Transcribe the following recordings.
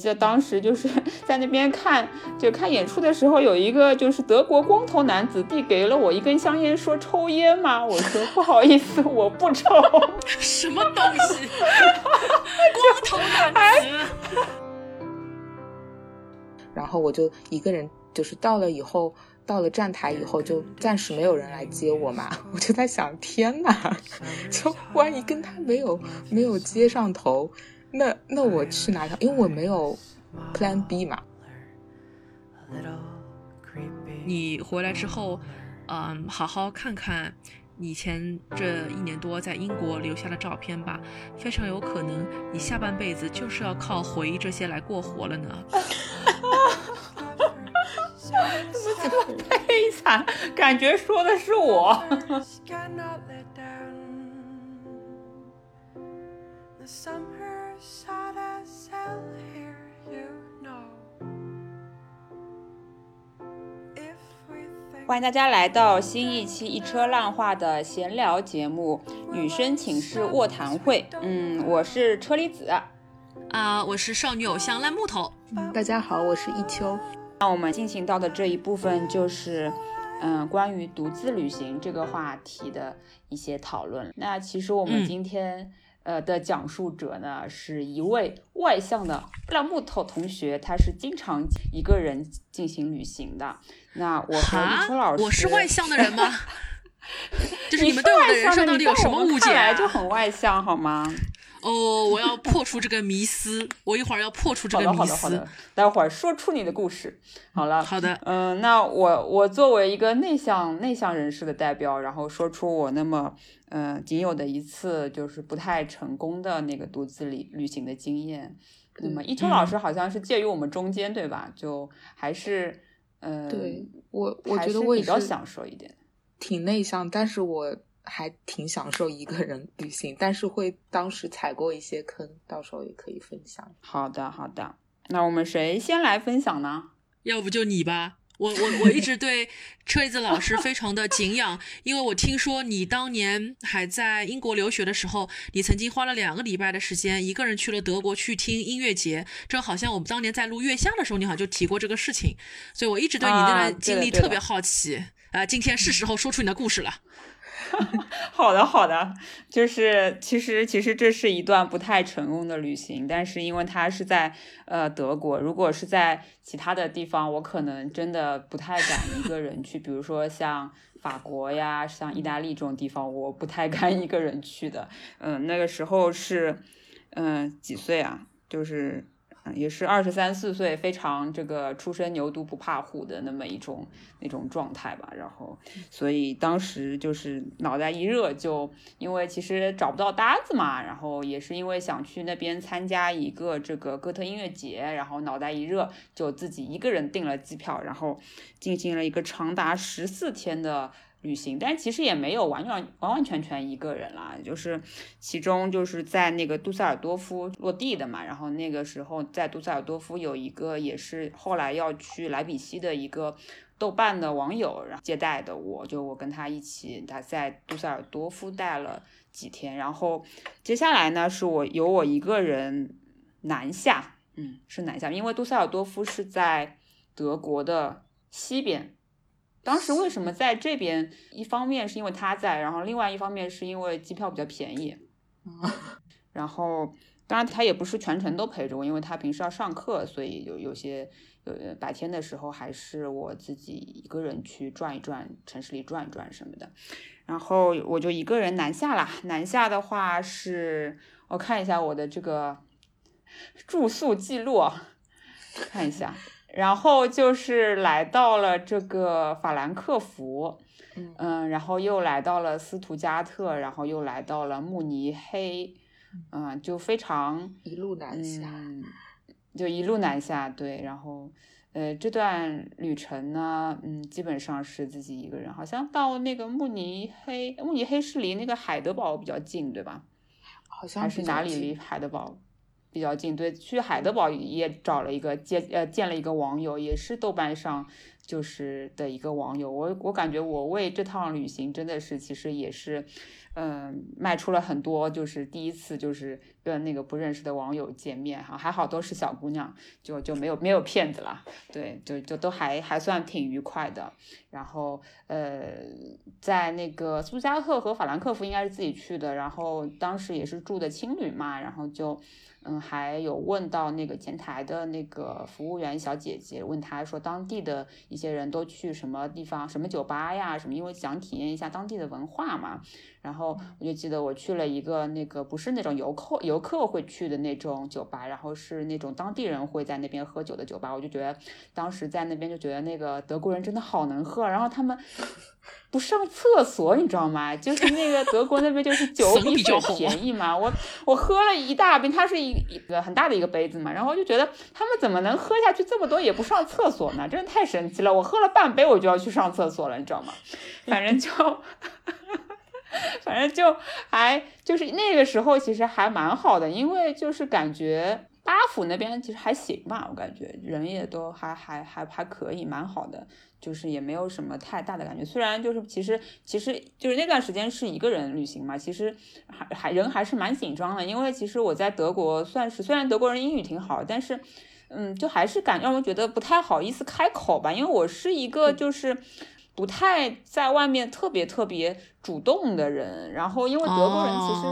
就当时就是 在那边看，就看演出的时候，有一个就是德国光头男子递给了我一根香烟，说抽烟吗？我说不好意思，我不抽。什么东西？光头男子。然后我就一个人，就是到了以后，到了站台以后，就暂时没有人来接我嘛。我就在想，天哪，就万一跟他没有没有接上头。那那我去哪条？因为我没有 Plan B 嘛。你回来之后，嗯，好好看看以前这一年多在英国留下的照片吧。非常有可能你下半辈子就是要靠回忆这些来过活了呢。怎么这么悲惨？感觉说的是我。欢迎大家来到新一期《一车烂话》的闲聊节目《女生寝室卧谈会》。嗯，我是车厘子，啊，我是少女偶像烂木头。大家好，我是一秋。那我们进行到的这一部分就是，嗯，关于独自旅行这个话题的一些讨论。那其实我们今天。呃的讲述者呢，是一位外向的拉木头同学，他是经常一个人进行旅行的。那我和李春老师，我是外向的人吗？就是你们对我的人生到底有什么误解？就很外向好吗？哦，我要破除这个迷思，我一会儿要破除这个迷思。好的，好的，好的。待会儿说出你的故事。好了，好的。嗯，那我我作为一个内向内向人士的代表，然后说出我那么嗯仅有的一次就是不太成功的那个独自旅旅行的经验。那么一秋老师好像是介于我们中间，对吧？就还是嗯，对我我觉得我比较享受一点，挺内向，但是我。还挺享受一个人旅行，但是会当时踩过一些坑，到时候也可以分享。好的，好的，那我们谁先来分享呢？要不就你吧。我我我一直对车厘子老师非常的敬仰，因为我听说你当年还在英国留学的时候，你曾经花了两个礼拜的时间，一个人去了德国去听音乐节。这好像我们当年在录月下的时候，你好像就提过这个事情，所以我一直对你那段经历特别好奇。啊，呃今天是时候说出你的故事了。好的，好的，就是其实其实这是一段不太成功的旅行，但是因为它是在呃德国，如果是在其他的地方，我可能真的不太敢一个人去，比如说像法国呀，像意大利这种地方，我不太敢一个人去的。嗯，那个时候是嗯几岁啊？就是。也是二十三四岁，非常这个初生牛犊不怕虎的那么一种那种状态吧。然后，所以当时就是脑袋一热，就因为其实找不到搭子嘛，然后也是因为想去那边参加一个这个哥特音乐节，然后脑袋一热，就自己一个人订了机票，然后进行了一个长达十四天的。旅行，但其实也没有完全完完全全一个人啦，就是其中就是在那个杜塞尔多夫落地的嘛，然后那个时候在杜塞尔多夫有一个也是后来要去莱比锡的一个豆瓣的网友，然后接待的我，就我跟他一起，他在杜塞尔多夫待了几天，然后接下来呢是我由我一个人南下，嗯，是南下，因为杜塞尔多夫是在德国的西边。当时为什么在这边？一方面是因为他在，然后另外一方面是因为机票比较便宜。然后当然他也不是全程都陪着我，因为他平时要上课，所以有有些有白天的时候还是我自己一个人去转一转城市里转一转什么的。然后我就一个人南下啦。南下的话是，我看一下我的这个住宿记录，看一下。然后就是来到了这个法兰克福，嗯，然后又来到了斯图加特，然后又来到了慕尼黑，嗯，就非常一路南下，就一路南下，对，然后呃，这段旅程呢，嗯，基本上是自己一个人，好像到那个慕尼黑，慕尼黑是离那个海德堡比较近，对吧？好像还是哪里离海德堡？比较近。对，去海德堡也找了一个见呃见了一个网友，也是豆瓣上就是的一个网友。我我感觉我为这趟旅行真的是其实也是。嗯，迈出了很多，就是第一次，就是跟那个不认识的网友见面哈，还好都是小姑娘，就就没有没有骗子了，对，就就都还还算挺愉快的。然后呃，在那个苏加克和法兰克福应该是自己去的，然后当时也是住的青旅嘛，然后就。嗯，还有问到那个前台的那个服务员小姐姐，问她说当地的一些人都去什么地方、什么酒吧呀什么，因为想体验一下当地的文化嘛。然后我就记得我去了一个那个不是那种游客客会去的那种酒吧，然后是那种当地人会在那边喝酒的酒吧。我就觉得当时在那边就觉得那个德国人真的好能喝，然后他们。不上厕所，你知道吗？就是那个德国那边就是酒比水便宜嘛。我我喝了一大杯，它是一一个很大的一个杯子嘛，然后就觉得他们怎么能喝下去这么多也不上厕所呢？真的太神奇了！我喝了半杯我就要去上厕所了，你知道吗？反正就，反正就还就是那个时候其实还蛮好的，因为就是感觉巴甫那边其实还行吧，我感觉人也都还还还还可以，蛮好的。就是也没有什么太大的感觉，虽然就是其实其实就是那段时间是一个人旅行嘛，其实还还人还是蛮紧张的，因为其实我在德国算是虽然德国人英语挺好，但是嗯，就还是感让我觉得不太好意思开口吧，因为我是一个就是不太在外面特别特别主动的人，然后因为德国人其实。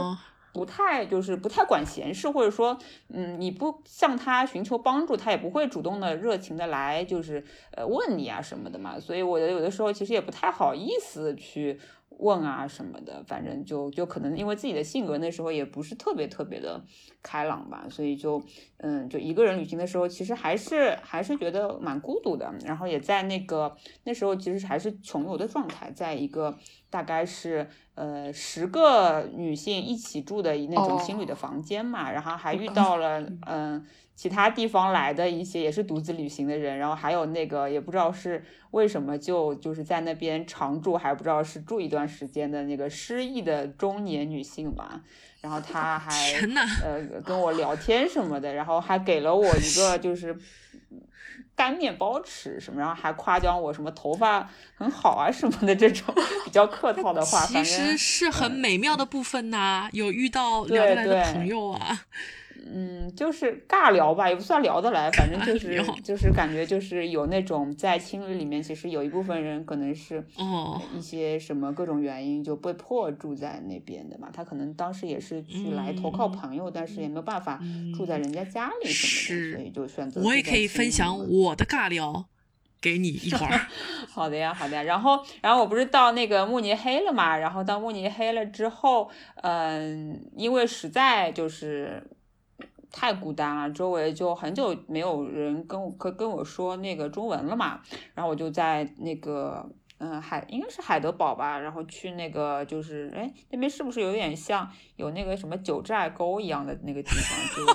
不太就是不太管闲事，或者说，嗯，你不向他寻求帮助，他也不会主动的、热情的来，就是呃问你啊什么的嘛。所以，我有的时候其实也不太好意思去问啊什么的。反正就就可能因为自己的性格，那时候也不是特别特别的开朗吧，所以就嗯，就一个人旅行的时候，其实还是还是觉得蛮孤独的。然后也在那个那时候，其实还是穷游的状态，在一个大概是。呃，十个女性一起住的那种情侣的房间嘛，然后还遇到了嗯其他地方来的一些也是独自旅行的人，然后还有那个也不知道是为什么就就是在那边常住，还不知道是住一段时间的那个失忆的中年女性吧，然后她 还呃跟我聊天什么的，然后还给了我一个就是。干面包吃什么，然后还夸奖我什么头发很好啊什么的这种比较客套的话，其实是很美妙的部分呐。有遇到聊得来的朋友啊。嗯，就是尬聊吧，也不算聊得来，反正就是就是感觉就是有那种在青旅里面，其实有一部分人可能是哦一些什么各种原因就被迫住在那边的嘛。他可能当时也是去来投靠朋友，但是也没有办法住在人家家里什么的，所以就选择。我也可以分享我的尬聊给你一会儿。好的呀，好的呀。然后，然后我不是到那个慕尼黑了嘛？然后到慕尼黑了之后，嗯，因为实在就是。太孤单了，周围就很久没有人跟我跟跟我说那个中文了嘛，然后我就在那个嗯海应该是海德堡吧，然后去那个就是哎那边是不是有点像有那个什么九寨沟一样的那个地方，就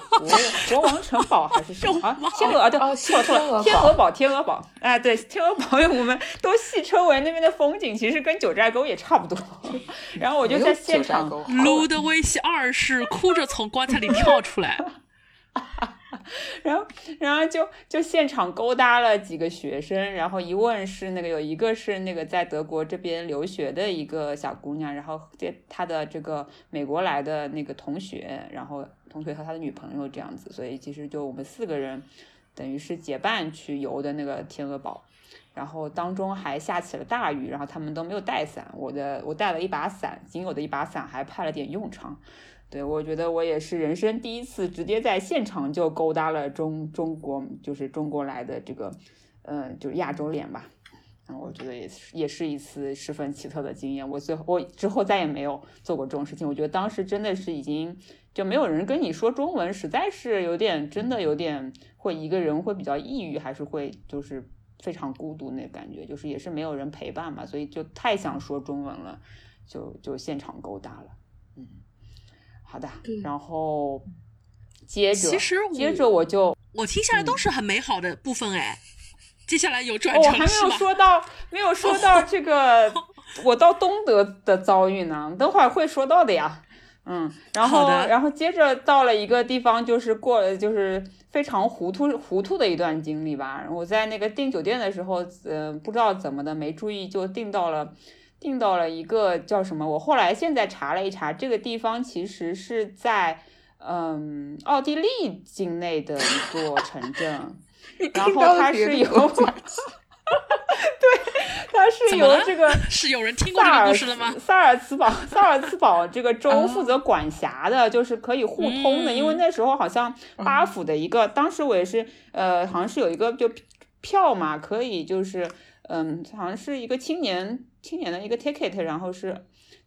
国 国王城堡还是什么啊？天鹅啊对，错错了，天鹅堡天鹅堡，哎对，天鹅堡我们都戏称为那边的风景其实跟九寨沟也差不多，然后我就在现场，路德维希二世哭着从棺材里跳出来。然后，然后就就现场勾搭了几个学生，然后一问是那个有一个是那个在德国这边留学的一个小姑娘，然后这她的这个美国来的那个同学，然后同学和他的女朋友这样子，所以其实就我们四个人等于是结伴去游的那个天鹅堡，然后当中还下起了大雨，然后他们都没有带伞，我的我带了一把伞，仅有的一把伞还派了点用场。对，我觉得我也是人生第一次直接在现场就勾搭了中中国，就是中国来的这个，嗯，就是亚洲脸吧。嗯，我觉得也是，也是一次十分奇特的经验。我最后，我之后再也没有做过这种事情。我觉得当时真的是已经就没有人跟你说中文，实在是有点，真的有点会一个人会比较抑郁，还是会就是非常孤独那感觉，就是也是没有人陪伴嘛，所以就太想说中文了，就就现场勾搭了。好的，然后接着，其实接着我就我听下来都是很美好的部分哎，接下来有转折我还没有说到，没有说到 这个我到东德的遭遇呢，等会儿会说到的呀。嗯，然后然后接着到了一个地方，就是过了就是非常糊涂糊涂的一段经历吧。我在那个订酒店的时候，呃，不知道怎么的没注意，就订到了订到了一个叫什么？我后来现在查了一查，这个地方其实是在嗯奥地利境内的一座城镇，然后它是有。对，它是由这个 是有人听过这个故事了吗？萨尔茨堡，萨尔茨堡这个州负责管辖的，就是可以互通的。因为那时候好像巴府的一个，当时我也是，呃，好像是有一个就票嘛，可以就是嗯，好像是一个青年青年的一个 ticket，然后是。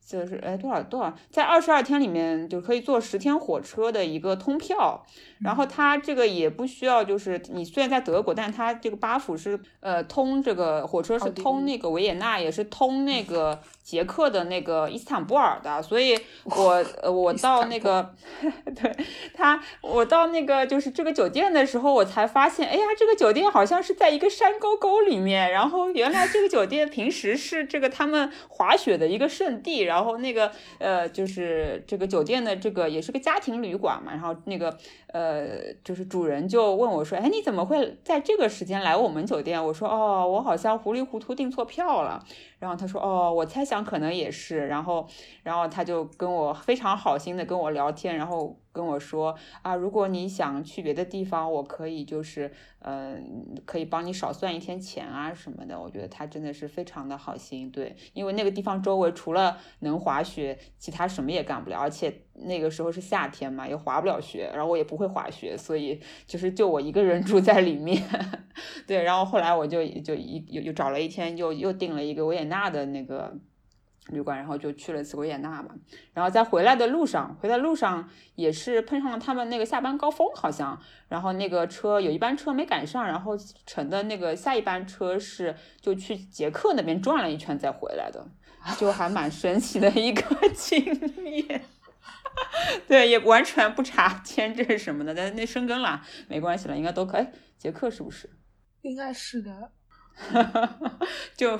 就是哎多少多少，在二十二天里面就可以坐十天火车的一个通票，然后它这个也不需要，就是你虽然在德国，但是它这个巴甫是呃通这个火车是通那个维也纳，也是通那个捷克的那个伊斯坦布尔的，所以我我 到那个 对他我到那个就是这个酒店的时候，我才发现，哎呀，这个酒店好像是在一个山沟沟里面，然后原来这个酒店平时是这个他们滑雪的一个圣地，然后。然后那个呃，就是这个酒店的这个也是个家庭旅馆嘛。然后那个呃，就是主人就问我说：“哎，你怎么会在这个时间来我们酒店？”我说：“哦，我好像糊里糊涂订错票了。”然后他说：“哦，我猜想可能也是。”然后，然后他就跟我非常好心的跟我聊天，然后。跟我说啊，如果你想去别的地方，我可以就是，嗯，可以帮你少算一天钱啊什么的。我觉得他真的是非常的好心，对，因为那个地方周围除了能滑雪，其他什么也干不了，而且那个时候是夏天嘛，也滑不了雪，然后我也不会滑雪，所以就是就我一个人 住在里面，对，然后后来我就就一又又找了一天，又又订了一个维也纳的那个。旅馆，然后就去了次维也纳嘛，然后在回来的路上，回来路上也是碰上了他们那个下班高峰，好像，然后那个车有一班车没赶上，然后乘的那个下一班车是就去捷克那边转了一圈再回来的，就还蛮神奇的一个 经历。对，也完全不查 签证什么的，但那生根了没关系了，应该都可以。捷克是不是？应该是的，就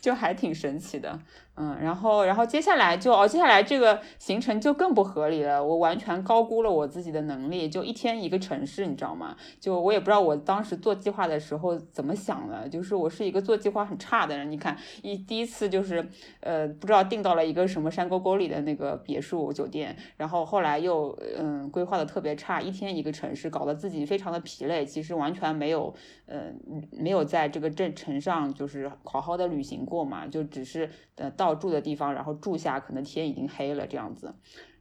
就还挺神奇的。嗯，然后，然后接下来就哦，接下来这个行程就更不合理了。我完全高估了我自己的能力，就一天一个城市，你知道吗？就我也不知道我当时做计划的时候怎么想的，就是我是一个做计划很差的人。你看，一第一次就是呃，不知道订到了一个什么山沟沟里的那个别墅酒店，然后后来又嗯规划的特别差，一天一个城市，搞得自己非常的疲累。其实完全没有呃没有在这个镇城上就是好好的旅行过嘛，就只是呃到。到住的地方，然后住下，可能天已经黑了这样子，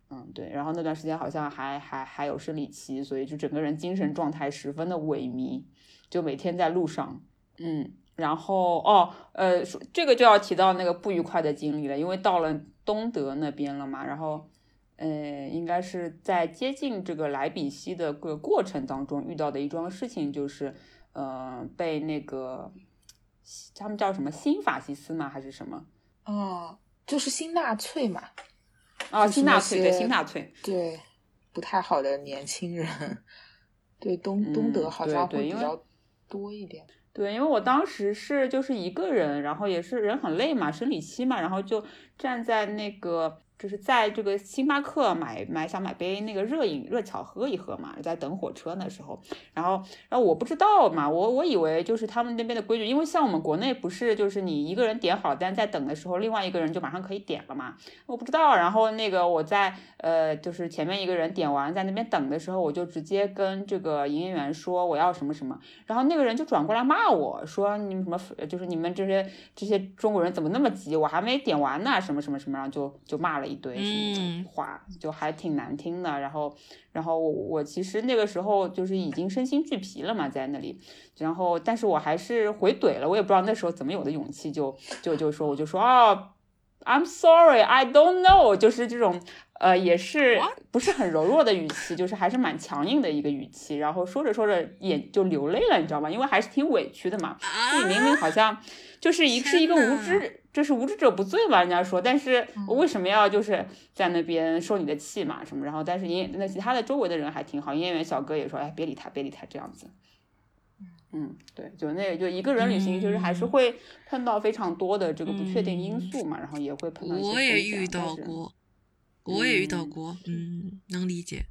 嗯，对，然后那段时间好像还还还有生理期，所以就整个人精神状态十分的萎靡，就每天在路上，嗯，然后哦，呃，这个就要提到那个不愉快的经历了，因为到了东德那边了嘛，然后，呃，应该是在接近这个莱比锡的个过程当中遇到的一桩事情，就是，呃，被那个他们叫什么新法西斯吗？还是什么？哦，就是新纳粹嘛，啊，新纳粹对新纳粹对，不太好的年轻人，对东东德好像会比较多一点。对，因为我当时是就是一个人，然后也是人很累嘛，生理期嘛，然后就站在那个。就是在这个星巴克买买想买杯那个热饮热巧喝一喝嘛，在等火车那时候，然后然后我不知道嘛，我我以为就是他们那边的规矩，因为像我们国内不是就是你一个人点好单在等的时候，另外一个人就马上可以点了嘛，我不知道，然后那个我在呃就是前面一个人点完在那边等的时候，我就直接跟这个营业员说我要什么什么，然后那个人就转过来骂我说你们什么就是你们这些这些中国人怎么那么急，我还没点完呢，什么什么什么，然后就就骂了。一堆什么话，就还挺难听的。然后，然后我其实那个时候就是已经身心俱疲了嘛，在那里。然后，但是我还是回怼了。我也不知道那时候怎么有的勇气，就就就说，我就说啊，I'm sorry, I don't know，就是这种呃，也是不是很柔弱的语气，就是还是蛮强硬的一个语气。然后说着说着眼就流泪了，你知道吗？因为还是挺委屈的嘛，自己明明好像就是一是一个无知。就是无知者不罪嘛，人家说，但是我为什么要就是在那边受你的气嘛什么？然后，但是演那其他的周围的人还挺好，营业员小哥也说，哎，别理他，别理他这样子。嗯，对，就那就一个人旅行，就是还是会碰到非常多的这个不确定因素嘛，然后也会碰到一些我也遇到过。我也遇到过，嗯，能理解。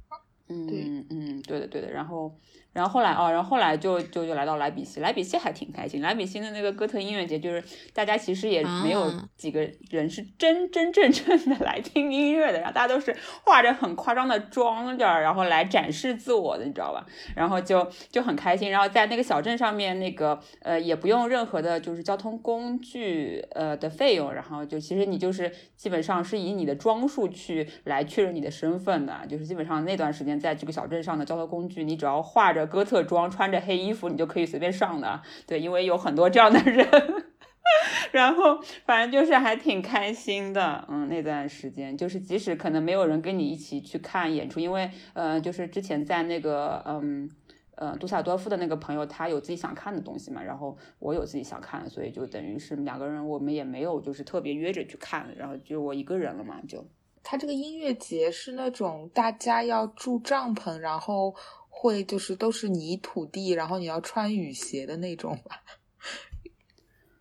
嗯嗯，对的对的，然后。然后后来哦，然后后来就就就来到莱比锡，莱比锡还挺开心。莱比锡的那个哥特音乐节，就是大家其实也没有几个人是真真正正的来听音乐的，然后大家都是化着很夸张的妆点儿，然后来展示自我的，你知道吧？然后就就很开心。然后在那个小镇上面，那个呃也不用任何的就是交通工具呃的费用，然后就其实你就是基本上是以你的装束去来确认你的身份的，就是基本上那段时间在这个小镇上的交通工具，你只要化着。哥特装，穿着黑衣服，你就可以随便上的。对，因为有很多这样的人。然后，反正就是还挺开心的。嗯，那段时间，就是即使可能没有人跟你一起去看演出，因为呃，就是之前在那个嗯呃杜萨多夫的那个朋友，他有自己想看的东西嘛，然后我有自己想看，所以就等于是两个人，我们也没有就是特别约着去看，然后就我一个人了嘛，就。他这个音乐节是那种大家要住帐篷，然后。会就是都是泥土地，然后你要穿雨鞋的那种吧。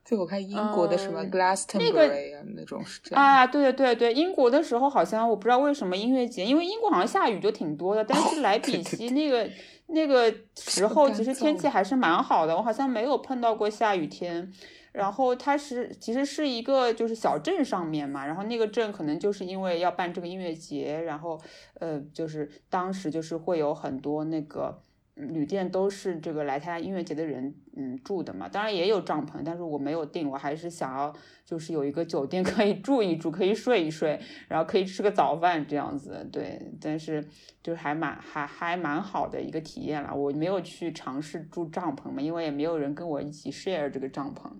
就我看英国的什么 Glastonbury 啊，那种是这样啊。对对对对，英国的时候好像我不知道为什么音乐节，因为英国好像下雨就挺多的。但是莱 比锡那个那个时候其实天气还是蛮好的，我好像没有碰到过下雨天。然后它是其实是一个就是小镇上面嘛，然后那个镇可能就是因为要办这个音乐节，然后呃就是当时就是会有很多那个旅店都是这个来参加音乐节的人嗯住的嘛，当然也有帐篷，但是我没有订，我还是想要就是有一个酒店 可以住一住，可以睡一睡，然后可以吃个早饭这样子，对，但是就是还蛮还还蛮好的一个体验了，我没有去尝试住帐篷嘛，因为也没有人跟我一起 share 这个帐篷。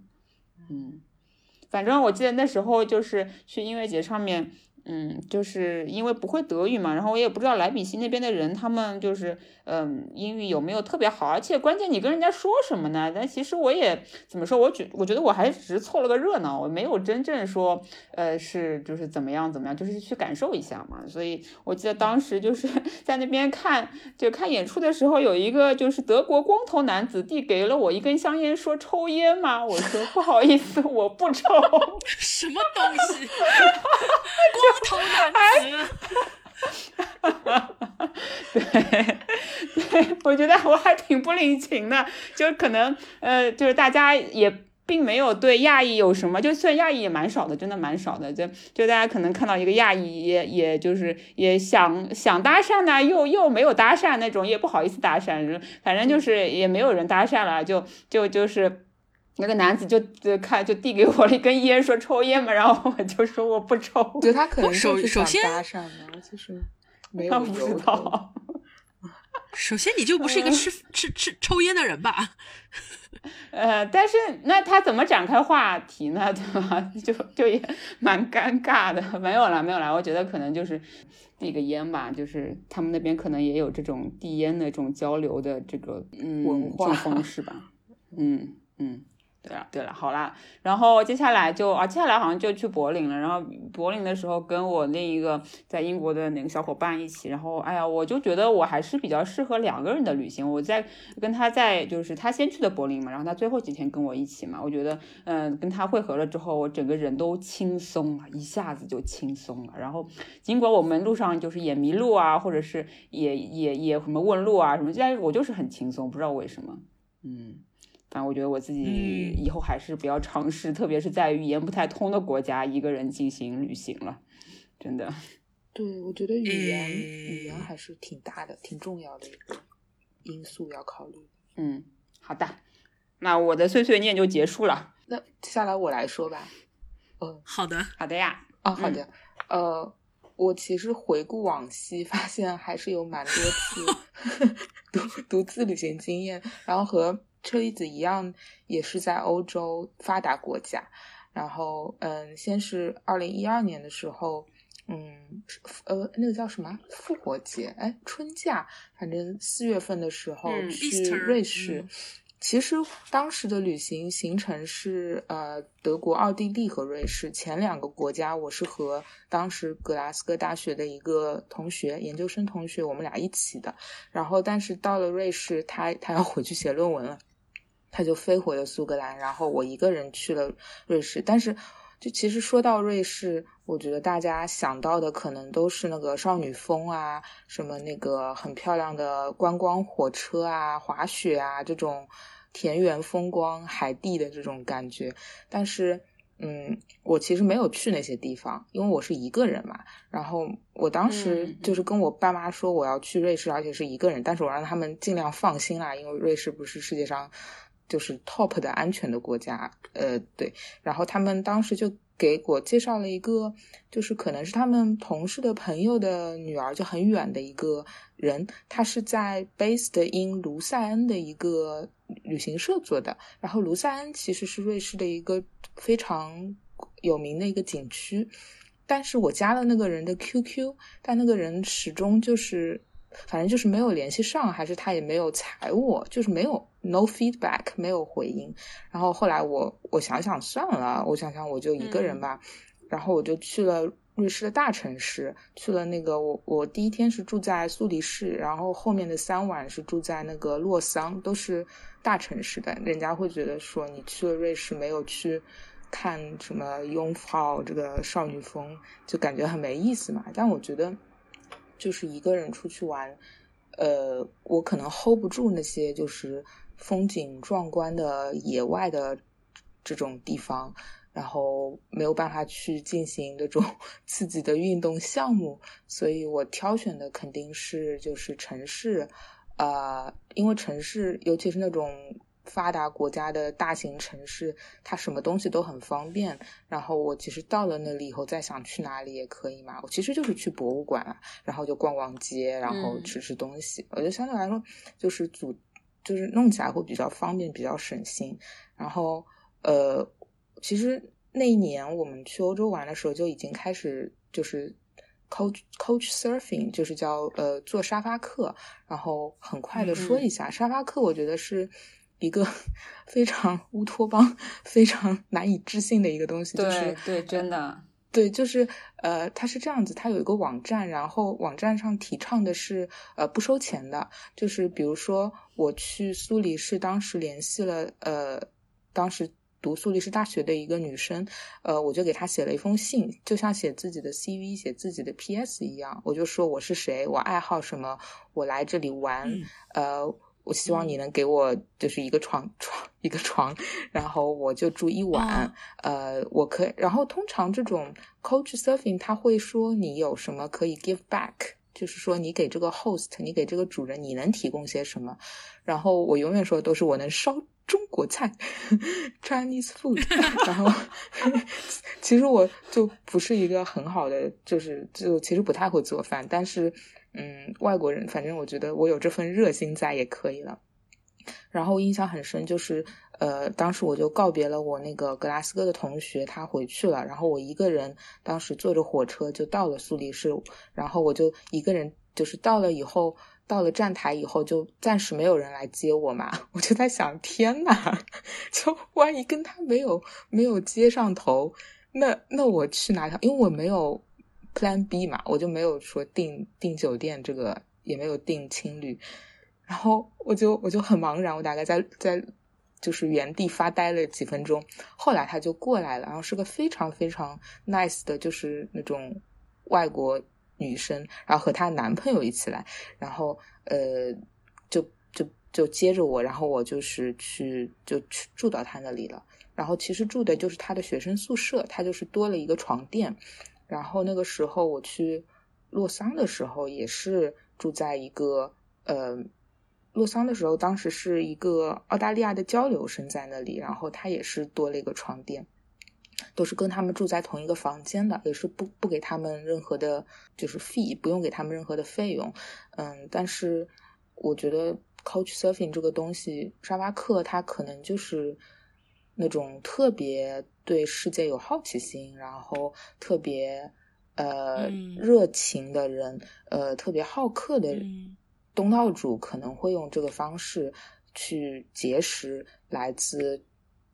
嗯，反正我记得那时候就是去音乐节上面。嗯，就是因为不会德语嘛，然后我也不知道莱比锡那边的人，他们就是嗯英语有没有特别好，而且关键你跟人家说什么呢？但其实我也怎么说，我觉我觉得我还只是凑了个热闹，我没有真正说呃是就是怎么样怎么样，就是去感受一下嘛。所以我记得当时就是 在那边看就看演出的时候，有一个就是德国光头男子递给了我一根香烟，说抽烟吗？我说不好意思，我不抽。什么东西？光。头男子，对对，我觉得我还挺不领情的，就可能呃，就是大家也并没有对亚裔有什么，就算亚裔也蛮少的，真的蛮少的，就就大家可能看到一个亚裔，也也就是也想想搭讪呢，又又没有搭讪那种，也不好意思搭讪，反正就是也没有人搭讪了，就就就是。那个男子就就看就递给我了一根烟，说抽烟嘛，然后我就说我不抽。对他可能首首先搭讪嘛，就是没有不知道。首先你就不是一个吃吃吃抽烟的人吧？呃，但是那他怎么展开话题呢？对吧？就就也 蛮尴尬的。没有了，没有了。我觉得可能就是递个烟吧，就是他们那边可能也有这种递烟的这种交流的这个嗯文化方式吧。嗯嗯。对了，对了，好啦，然后接下来就啊，接下来好像就去柏林了。然后柏林的时候，跟我另一个在英国的那个小伙伴一起。然后，哎呀，我就觉得我还是比较适合两个人的旅行。我在跟他在，就是他先去的柏林嘛，然后他最后几天跟我一起嘛。我觉得，嗯，跟他会合了之后，我整个人都轻松了，一下子就轻松了。然后，尽管我们路上就是也迷路啊，或者是也也也什么问路啊什么，但是我就是很轻松，不知道为什么，嗯。反正我觉得我自己以后还是不要尝试，特别是在语言不太通的国家一个人进行旅行了，真的。对，我觉得语言语言还是挺大的、挺重要的一个因素要考虑。嗯，好的，那我的碎碎念就结束了。那接下来我来说吧。嗯，好的，好的呀。啊，好的。呃，我其实回顾往昔，发现还是有蛮多次 独独自旅行经验，然后和。车厘子一样，也是在欧洲发达国家。然后，嗯，先是二零一二年的时候，嗯，呃，那个叫什么复活节？哎，春假，反正四月份的时候去瑞士。其实当时的旅行行程是呃德国、奥地利和瑞士前两个国家，我是和当时格拉斯哥大学的一个同学，研究生同学，我们俩一起的。然后，但是到了瑞士，他他要回去写论文了。他就飞回了苏格兰，然后我一个人去了瑞士。但是，就其实说到瑞士，我觉得大家想到的可能都是那个少女峰啊，什么那个很漂亮的观光火车啊、滑雪啊这种田园风光、海地的这种感觉。但是，嗯，我其实没有去那些地方，因为我是一个人嘛。然后我当时就是跟我爸妈说我要去瑞士，而且是一个人，但是我让他们尽量放心啦，因为瑞士不是世界上。就是 top 的安全的国家，呃，对，然后他们当时就给我介绍了一个，就是可能是他们同事的朋友的女儿，就很远的一个人，他是在 based in 卢塞恩的一个旅行社做的，然后卢塞恩其实是瑞士的一个非常有名的一个景区，但是我加了那个人的 QQ，但那个人始终就是。反正就是没有联系上，还是他也没有睬我，就是没有 no feedback，没有回音。然后后来我我想想算了，我想想我就一个人吧。然后我就去了瑞士的大城市，去了那个我我第一天是住在苏黎世，然后后面的三晚是住在那个洛桑，都是大城市的。人家会觉得说你去了瑞士没有去看什么拥抱这个少女峰，就感觉很没意思嘛。但我觉得。就是一个人出去玩，呃，我可能 hold 不住那些就是风景壮观的野外的这种地方，然后没有办法去进行那种 刺激的运动项目，所以我挑选的肯定是就是城市，呃，因为城市尤其是那种。发达国家的大型城市，它什么东西都很方便。然后我其实到了那里以后，再想去哪里也可以嘛。我其实就是去博物馆，然后就逛逛街，然后吃吃东西。我觉得相对来说，就是组，就是弄起来会比较方便，比较省心。然后，呃，其实那一年我们去欧洲玩的时候，就已经开始就是 coach coach surfing，就是叫呃坐沙发客。然后很快的说一下，沙发客，我觉得是。一个 非常乌托邦、非常难以置信的一个东西，就是对，真的，对，就是呃，它是这样子，它有一个网站，然后网站上提倡的是呃不收钱的，就是比如说我去苏黎世，当时联系了呃，当时读苏黎世大学的一个女生，呃，我就给她写了一封信，就像写自己的 CV、写自己的 PS 一样，我就说我是谁，我爱好什么，我来这里玩，呃。我希望你能给我就是一个床床一个床，然后我就住一晚。呃，我可然后通常这种 coach surfing 他会说你有什么可以 give back，就是说你给这个 host，你给这个主人你能提供些什么。然后我永远说都是我能烧中国菜 Chinese food。然后 其实我就不是一个很好的，就是就其实不太会做饭，但是。嗯，外国人，反正我觉得我有这份热心在也可以了。然后印象很深，就是呃，当时我就告别了我那个格拉斯哥的同学，他回去了，然后我一个人当时坐着火车就到了苏黎世，然后我就一个人，就是到了以后，到了站台以后，就暂时没有人来接我嘛，我就在想，天呐，就万一跟他没有没有接上头，那那我去哪条？因为我没有。Plan B 嘛，我就没有说订订酒店，这个也没有订青旅，然后我就我就很茫然，我大概在在就是原地发呆了几分钟。后来他就过来了，然后是个非常非常 nice 的，就是那种外国女生，然后和她男朋友一起来，然后呃就就就接着我，然后我就是去就去住到他那里了。然后其实住的就是他的学生宿舍，他就是多了一个床垫。然后那个时候我去洛桑的时候，也是住在一个呃洛桑的时候，当时是一个澳大利亚的交流生在那里，然后他也是多了一个床垫，都是跟他们住在同一个房间的，也是不不给他们任何的，就是 fee，不用给他们任何的费用。嗯，但是我觉得 Couch Surfing 这个东西，沙发客他可能就是那种特别。对世界有好奇心，然后特别呃热情的人，呃特别好客的东道主，可能会用这个方式去结识来自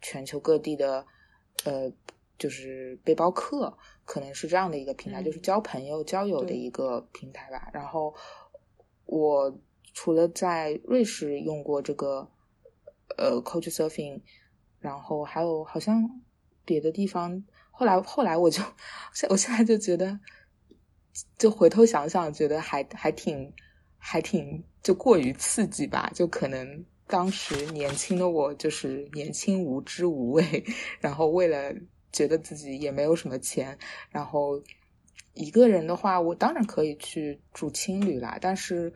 全球各地的呃就是背包客，可能是这样的一个平台，就是交朋友、交友的一个平台吧。然后我除了在瑞士用过这个呃 Coach Surfing，然后还有好像。别的地方。后来后来我就现我现在就觉得，就回头想想，觉得还还挺还挺就过于刺激吧。就可能当时年轻的我就是年轻无知无畏，然后为了觉得自己也没有什么钱，然后一个人的话，我当然可以去住青旅啦。但是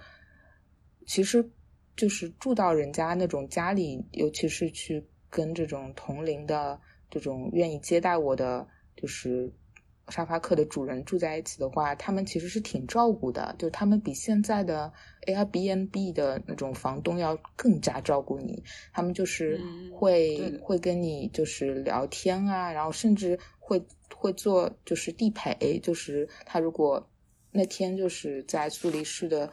其实就是住到人家那种家里，尤其是去跟这种同龄的这种愿意接待我的。就是沙发客的主人住在一起的话，他们其实是挺照顾的，就他们比现在的 Airbnb 的那种房东要更加照顾你。他们就是会会跟你就是聊天啊，然后甚至会会做就是地陪，就是他如果那天就是在苏黎世的。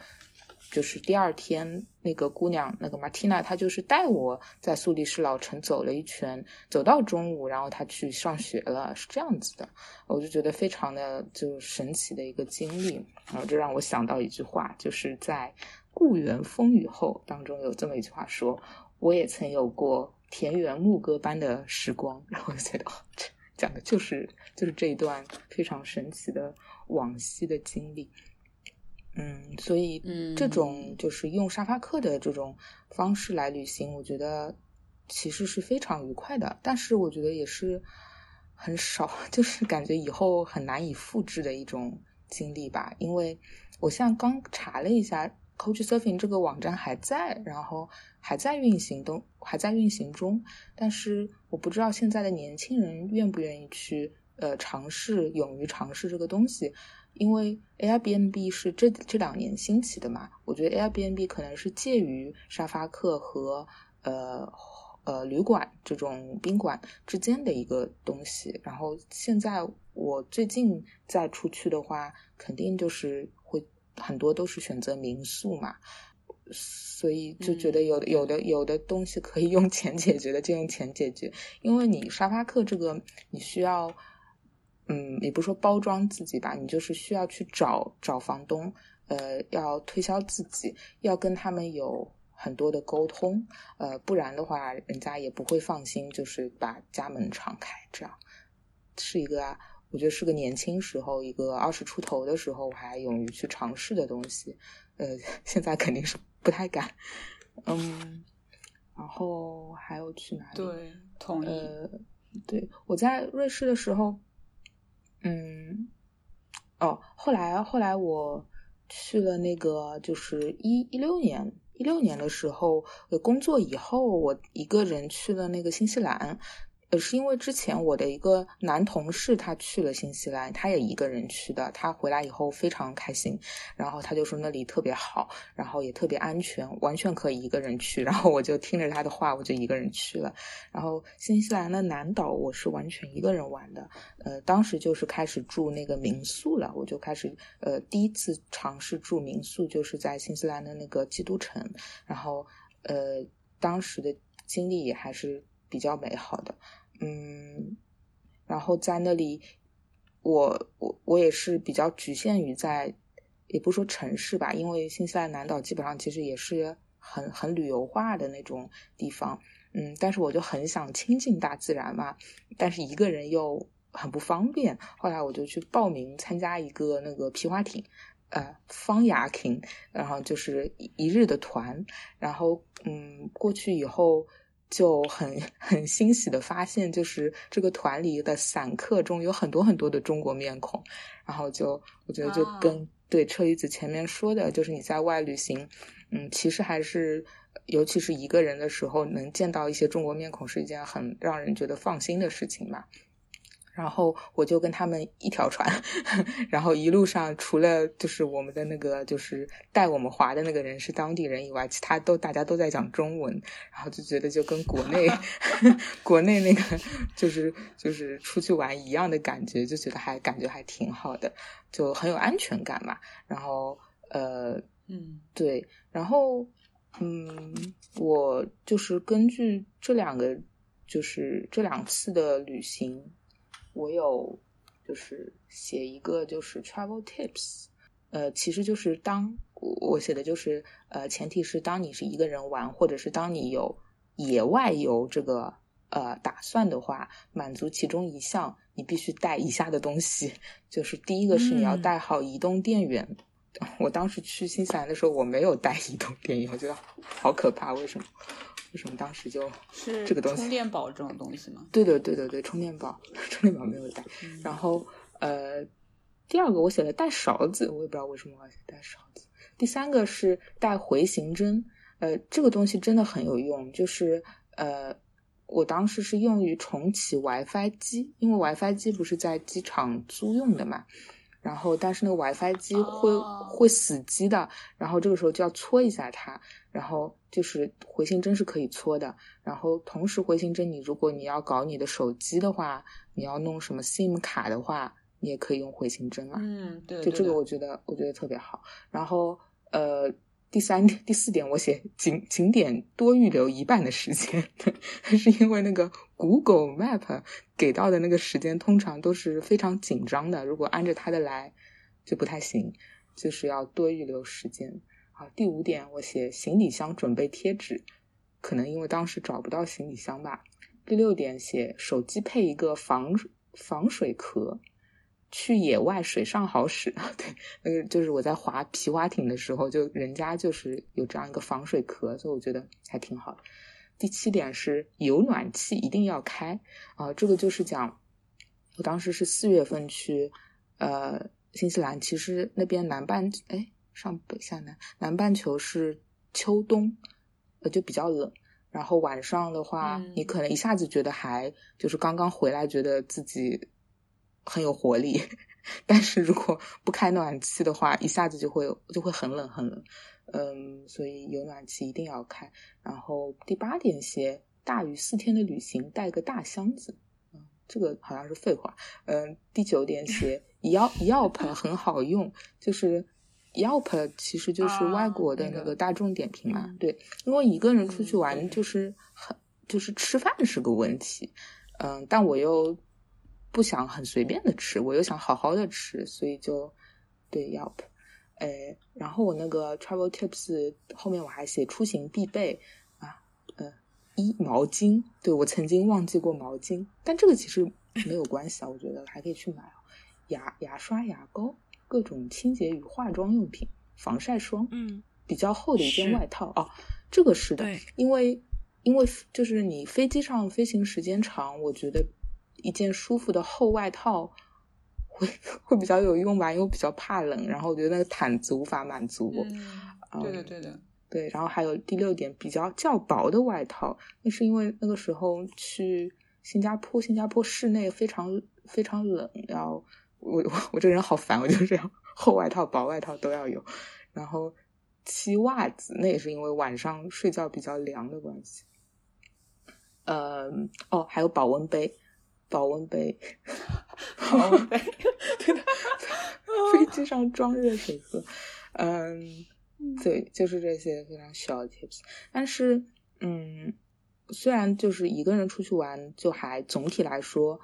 就是第二天，那个姑娘，那个马蒂娜，她就是带我在苏黎世老城走了一圈，走到中午，然后她去上学了，是这样子的。我就觉得非常的就神奇的一个经历，然后这让我想到一句话，就是在《故园风雨后》当中有这么一句话说：“我也曾有过田园牧歌般的时光。”然后我就觉得，这讲的就是就是这一段非常神奇的往昔的经历。嗯，所以，嗯，这种就是用沙发客的这种方式来旅行，我觉得其实是非常愉快的。但是，我觉得也是很少，就是感觉以后很难以复制的一种经历吧。因为我现在刚查了一下，Coach Surfing 这个网站还在，然后还在运行，都还在运行中。但是，我不知道现在的年轻人愿不愿意去呃尝试，勇于尝试这个东西。因为 Airbnb 是这这两年兴起的嘛，我觉得 Airbnb 可能是介于沙发客和呃呃旅馆这种宾馆之间的一个东西。然后现在我最近再出去的话，肯定就是会很多都是选择民宿嘛，所以就觉得有的有的有的东西可以用钱解决的就用钱解决，因为你沙发客这个你需要。嗯，也不说包装自己吧，你就是需要去找找房东，呃，要推销自己，要跟他们有很多的沟通，呃，不然的话，人家也不会放心，就是把家门敞开。这样是一个，啊我觉得是个年轻时候，一个二十出头的时候，我还勇于去尝试的东西。呃，现在肯定是不太敢。嗯，然后还有去哪里？对，同意。呃，对我在瑞士的时候。嗯，哦，后来后来我去了那个，就是一一六年一六年的时候，工作以后，我一个人去了那个新西兰。呃，是因为之前我的一个男同事他去了新西兰，他也一个人去的。他回来以后非常开心，然后他就说那里特别好，然后也特别安全，完全可以一个人去。然后我就听着他的话，我就一个人去了。然后新西兰的南岛我是完全一个人玩的。呃，当时就是开始住那个民宿了，我就开始呃第一次尝试住民宿，就是在新西兰的那个基督城。然后呃，当时的经历也还是比较美好的。嗯，然后在那里，我我我也是比较局限于在，也不说城市吧，因为新西兰南岛基本上其实也是很很旅游化的那种地方。嗯，但是我就很想亲近大自然嘛，但是一个人又很不方便。后来我就去报名参加一个那个皮划艇，呃，方雅艇，然后就是一日的团，然后嗯，过去以后。就很 很欣喜的发现，就是这个团里的散客中有很多很多的中国面孔，然后就我觉得就跟对车厘子前面说的，就是你在外旅行，嗯，其实还是尤其是一个人的时候，能见到一些中国面孔是一件很让人觉得放心的事情嘛。然后我就跟他们一条船，然后一路上除了就是我们的那个就是带我们划的那个人是当地人以外，其他都大家都在讲中文，然后就觉得就跟国内 国内那个就是就是出去玩一样的感觉，就觉得还感觉还挺好的，就很有安全感嘛。然后呃嗯对，然后嗯我就是根据这两个就是这两次的旅行。我有，就是写一个就是 travel tips，呃，其实就是当我写的就是呃，前提是当你是一个人玩，或者是当你有野外游这个呃打算的话，满足其中一项，你必须带以下的东西，就是第一个是你要带好移动电源。我当时去新西兰的时候，我没有带移动电源，我觉得好可怕。为什么？为什么当时就是这个东西？充电宝这种东西吗？对的，对对，对，充电宝，充电宝没有带。然后呃，第二个我写了带勺子，我也不知道为什么我要写带勺子。第三个是带回形针，呃，这个东西真的很有用，就是呃，我当时是用于重启 WiFi 机，因为 WiFi 机不是在机场租用的嘛。然后，但是那个 WiFi 机会会死机的，然后这个时候就要搓一下它，然后就是回形针是可以搓的，然后同时回形针你如果你要搞你的手机的话，你要弄什么 SIM 卡的话，你也可以用回形针嘛。嗯，对，就这个我觉得我觉得特别好。然后呃。第三点、第四点，我写景景点多预留一半的时间，是因为那个 Google Map 给到的那个时间通常都是非常紧张的，如果按着它的来就不太行，就是要多预留时间。好，第五点我写行李箱准备贴纸，可能因为当时找不到行李箱吧。第六点写手机配一个防防水壳。去野外水上好使，对，那个就是我在划皮划艇的时候，就人家就是有这样一个防水壳，所以我觉得还挺好的。第七点是有暖气一定要开啊，这个就是讲，我当时是四月份去呃新西兰，其实那边南半哎上北下南南半球是秋冬，呃就比较冷，然后晚上的话，你可能一下子觉得还就是刚刚回来，觉得自己。很有活力，但是如果不开暖气的话，一下子就会就会很冷很冷。嗯，所以有暖气一定要开。然后第八点写大于四天的旅行带个大箱子，嗯，这个好像是废话。嗯，第九点写 Yelp Yelp 很好用，就是 Yelp 其实就是外国的那个大众点评嘛。对，因为一个人出去玩就是很就是吃饭是个问题。嗯，但我又。不想很随便的吃，我又想好好的吃，所以就对 Yelp，哎，然后我那个 Travel Tips 后面我还写出行必备啊，呃，一毛巾，对我曾经忘记过毛巾，但这个其实没有关系啊，我觉得还可以去买牙牙刷、牙膏、各种清洁与化妆用品、防晒霜，嗯，比较厚的一件外套。哦，这个是的，因为因为就是你飞机上飞行时间长，我觉得。一件舒服的厚外套会会比较有用吧，因为我比较怕冷，然后我觉得那个毯子无法满足我。嗯，对的，对的，对。然后还有第六点，比较较薄的外套，那是因为那个时候去新加坡，新加坡室内非常非常冷，然后我我我这人好烦，我就这样厚外套、薄外套都要有。然后漆袜子，那也是因为晚上睡觉比较凉的关系。呃，哦，还有保温杯。保温杯，保温杯，对的，飞机上装热水喝。嗯，对，就是这些非常小的 tips。但是，嗯，虽然就是一个人出去玩，就还总体来说。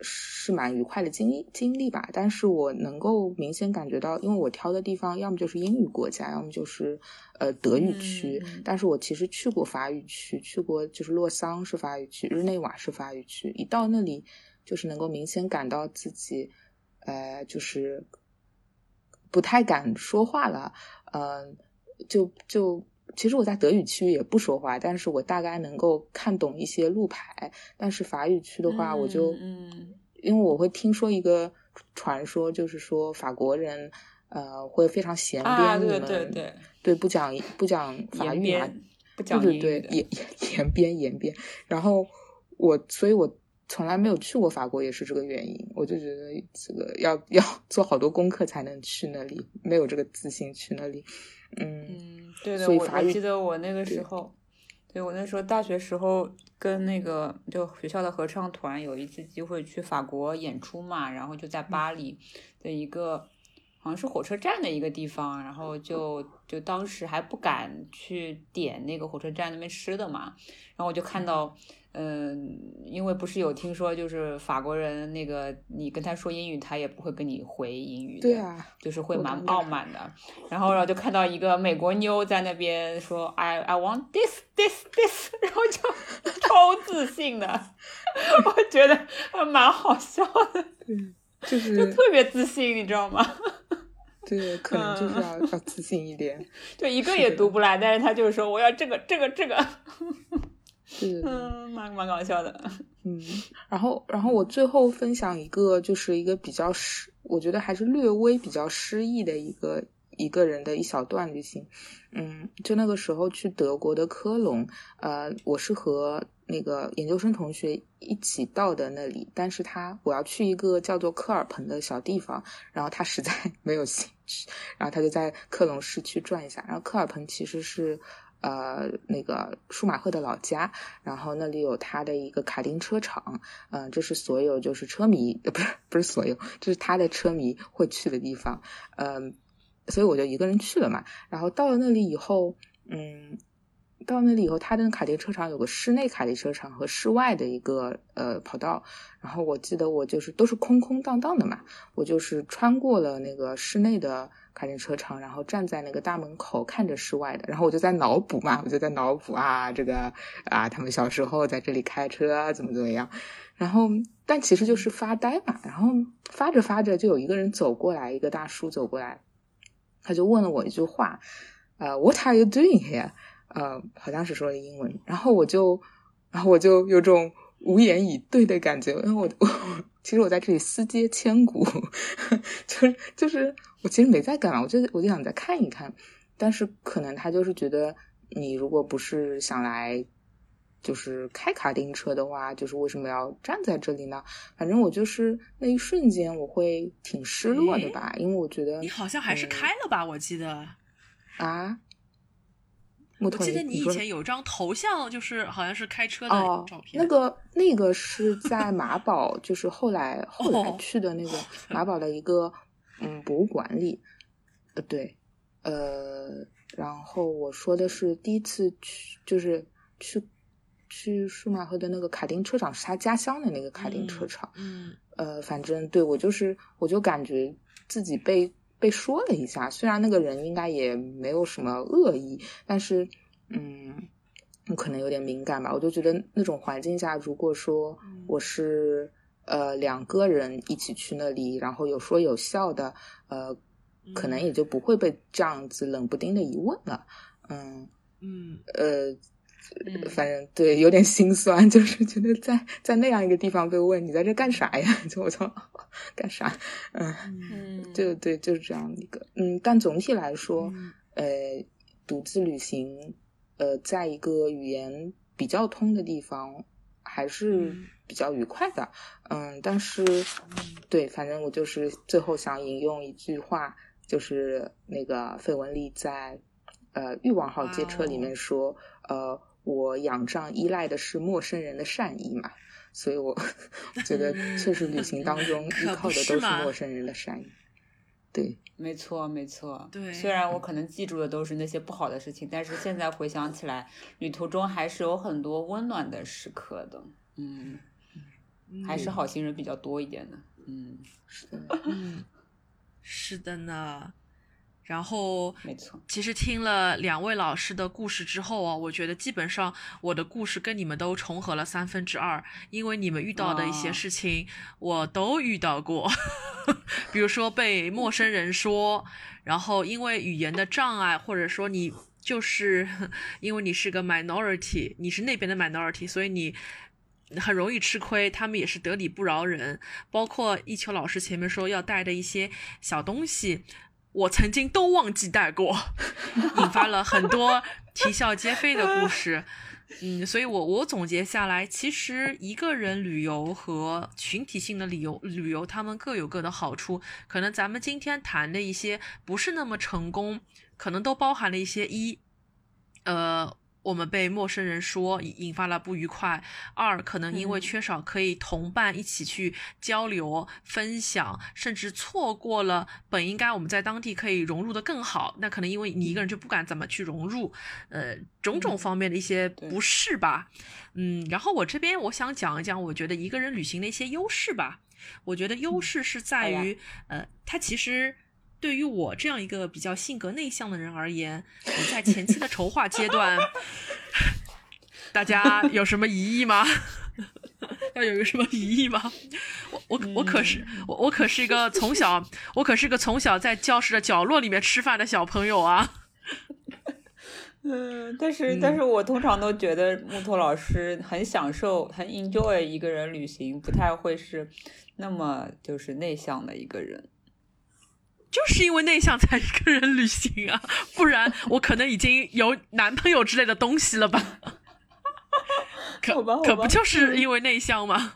是蛮愉快的经历经历吧，但是我能够明显感觉到，因为我挑的地方要么就是英语国家，要么就是呃德语区，但是我其实去过法语区，去过就是洛桑是法语区，日内瓦是法语区，一到那里就是能够明显感到自己呃就是不太敢说话了，嗯，就就其实我在德语区也不说话，但是我大概能够看懂一些路牌，但是法语区的话，我就嗯。因为我会听说一个传说，就是说法国人呃会非常嫌边你们，对对对，对不讲不讲法语嘛，不讲对对对延 延边延边。然后我，所以我从来没有去过法国，也是这个原因。我就觉得这个要 要做好多功课才能去那里，没有这个自信去那里。嗯，对的，我我记得我那个时候。对我那时候大学时候跟那个就学校的合唱团有一次机会去法国演出嘛，然后就在巴黎的一个好像是火车站的一个地方，然后就就当时还不敢去点那个火车站那边吃的嘛，然后我就看到。嗯，因为不是有听说，就是法国人那个，你跟他说英语，他也不会跟你回英语的，对啊，就是会蛮傲慢的。然后，然后就看到一个美国妞在那边说，I I want this this this，然后就超超自信的，我觉得还蛮好笑的，就是就特别自信，你知道吗？对，可能就是要要自信一点，就一个也读不来，但是他就是说我要这个这个这个，是，嗯，蛮蛮搞笑的，嗯，然后然后我最后分享一个，就是一个比较诗，我觉得还是略微比较诗意的一个一个人的一小段旅行，嗯，就那个时候去德国的科隆，呃，我是和那个研究生同学一起到的那里，但是他我要去一个叫做科尔彭的小地方，然后他实在 没有兴趣，然后他就在科隆市区转一下，然后科尔彭其实是。呃，那个舒马赫的老家，然后那里有他的一个卡丁车场，嗯、这是所有就是车迷，不是不是所有，这是他的车迷会去的地方，嗯、所以我就一个人去了嘛。然后到了那里以后，嗯，到那里以后，他的卡丁车场有个室内卡丁车场和室外的一个呃跑道。然后我记得我就是都是空空荡荡的嘛，我就是穿过了那个室内的卡丁车场，然后站在那个大门口看着室外的，然后我就在脑补嘛，我就在脑补啊，这个啊，他们小时候在这里开车怎么怎么样。然后，但其实就是发呆嘛。然后发着发着，就有一个人走过来，一个大叔走过来，他就问了我一句话，呃，What are you doing here？呃，好像是说的英文。然后我就，然后我就有种无言以对的感觉，因为我 我其实我在这里思接千古，就是就是我其实没在干嘛，我就我就想再看一看，但是可能他就是觉得你如果不是想来。就是开卡丁车的话，就是为什么要站在这里呢？反正我就是那一瞬间，我会挺失落的吧，因为我觉得你好像还是开了吧？我记得啊，我我记得你以前有张头像，就是好像是开车的哦照，片。那个那个是在马堡，就是后来后来哦去的那个马堡的一个嗯博物馆里，呃对，呃，然后我说的是第一次去，就是去去舒马赫的那个卡丁车场，是他家乡的那个卡丁车场，嗯呃，反正对我就是，我就感觉自己被被说了一下，虽然那个人应该也没有什么恶意，但是，嗯，我可能有点敏感吧。我就觉得那种环境下，如果说嗯我是呃两个人一起去那里，然后有说有笑的，呃，可能嗯也就不会被这样子冷不丁的一问了。嗯，嗯呃，嗯反正对，有点心酸，就是觉得在在那样一个地方被问你在这干啥呀？就我操干啥？嗯，嗯嗯，就对，就是这样一个嗯。但总体来说，嗯呃，独自旅行，呃，在一个语言比较通的地方，还是嗯比较愉快的。嗯，但是对，反正我就是最后想引用一句话，就是那个费雯丽在呃《欲望号街车》里面说，呃，我仰仗依赖的是陌生人的善意嘛。所以我我 觉得确实旅行当中依靠的都是陌生人的善意。对，没错，没错。对虽然我可能记住的都是那些不好的事情，但是现在回想起来，旅途中还是有很多温暖的时刻的。嗯，还是好心人比较多一点的。嗯，是的。嗯，是的呢。然后，没错。其实听了两位老师的故事之后啊，我觉得基本上我的故事跟你们都重合了三分之二，因为你们遇到的一些事情我都遇到过，比如说被陌生人说，然后因为语言的障碍，或者说你就是 因为你是个 minority，你是那边的 minority，所以你。很容易吃亏，他们也是得理不饶人。包括一秋老师前面说要带的一些小东西，我曾经都忘记带过，引发了很多啼笑皆非的故事。嗯，所以我我总结下来，其实一个人旅游和群体性的旅游旅游，他们各有各的好处。可能咱们今天谈的一些不是那么成功，可能都包含了一些一，呃。我们被陌生人说引引发了不愉快。二，可能因为嗯缺少可以同伴一起去交流、分享，甚至错过了本应该我们在当地可以融入的更好。那可能因为你一个人就不敢怎么去融入，呃，种种嗯方面的一些不适吧。嗯，然后我这边我想讲一讲，我觉得一个人旅行的一些优势吧。我觉得优势是在于，呃，它其实。对于我这样一个比较性格内向的人而言，我在前期的筹划阶段，大家有什么疑义吗？要有个什么疑义吗？我我我可是我我可是一个从小我可是个从小在教室的角落里面吃饭的小朋友啊。嗯，但是但是我通常都觉得木头老师很享受很 enjoy 一个人旅行，不太会是那么就是内向的一个人。就是因为内向才一个人旅行啊，不然我可能已经有男朋友之类的东西了吧？可可不就是因为内向吗？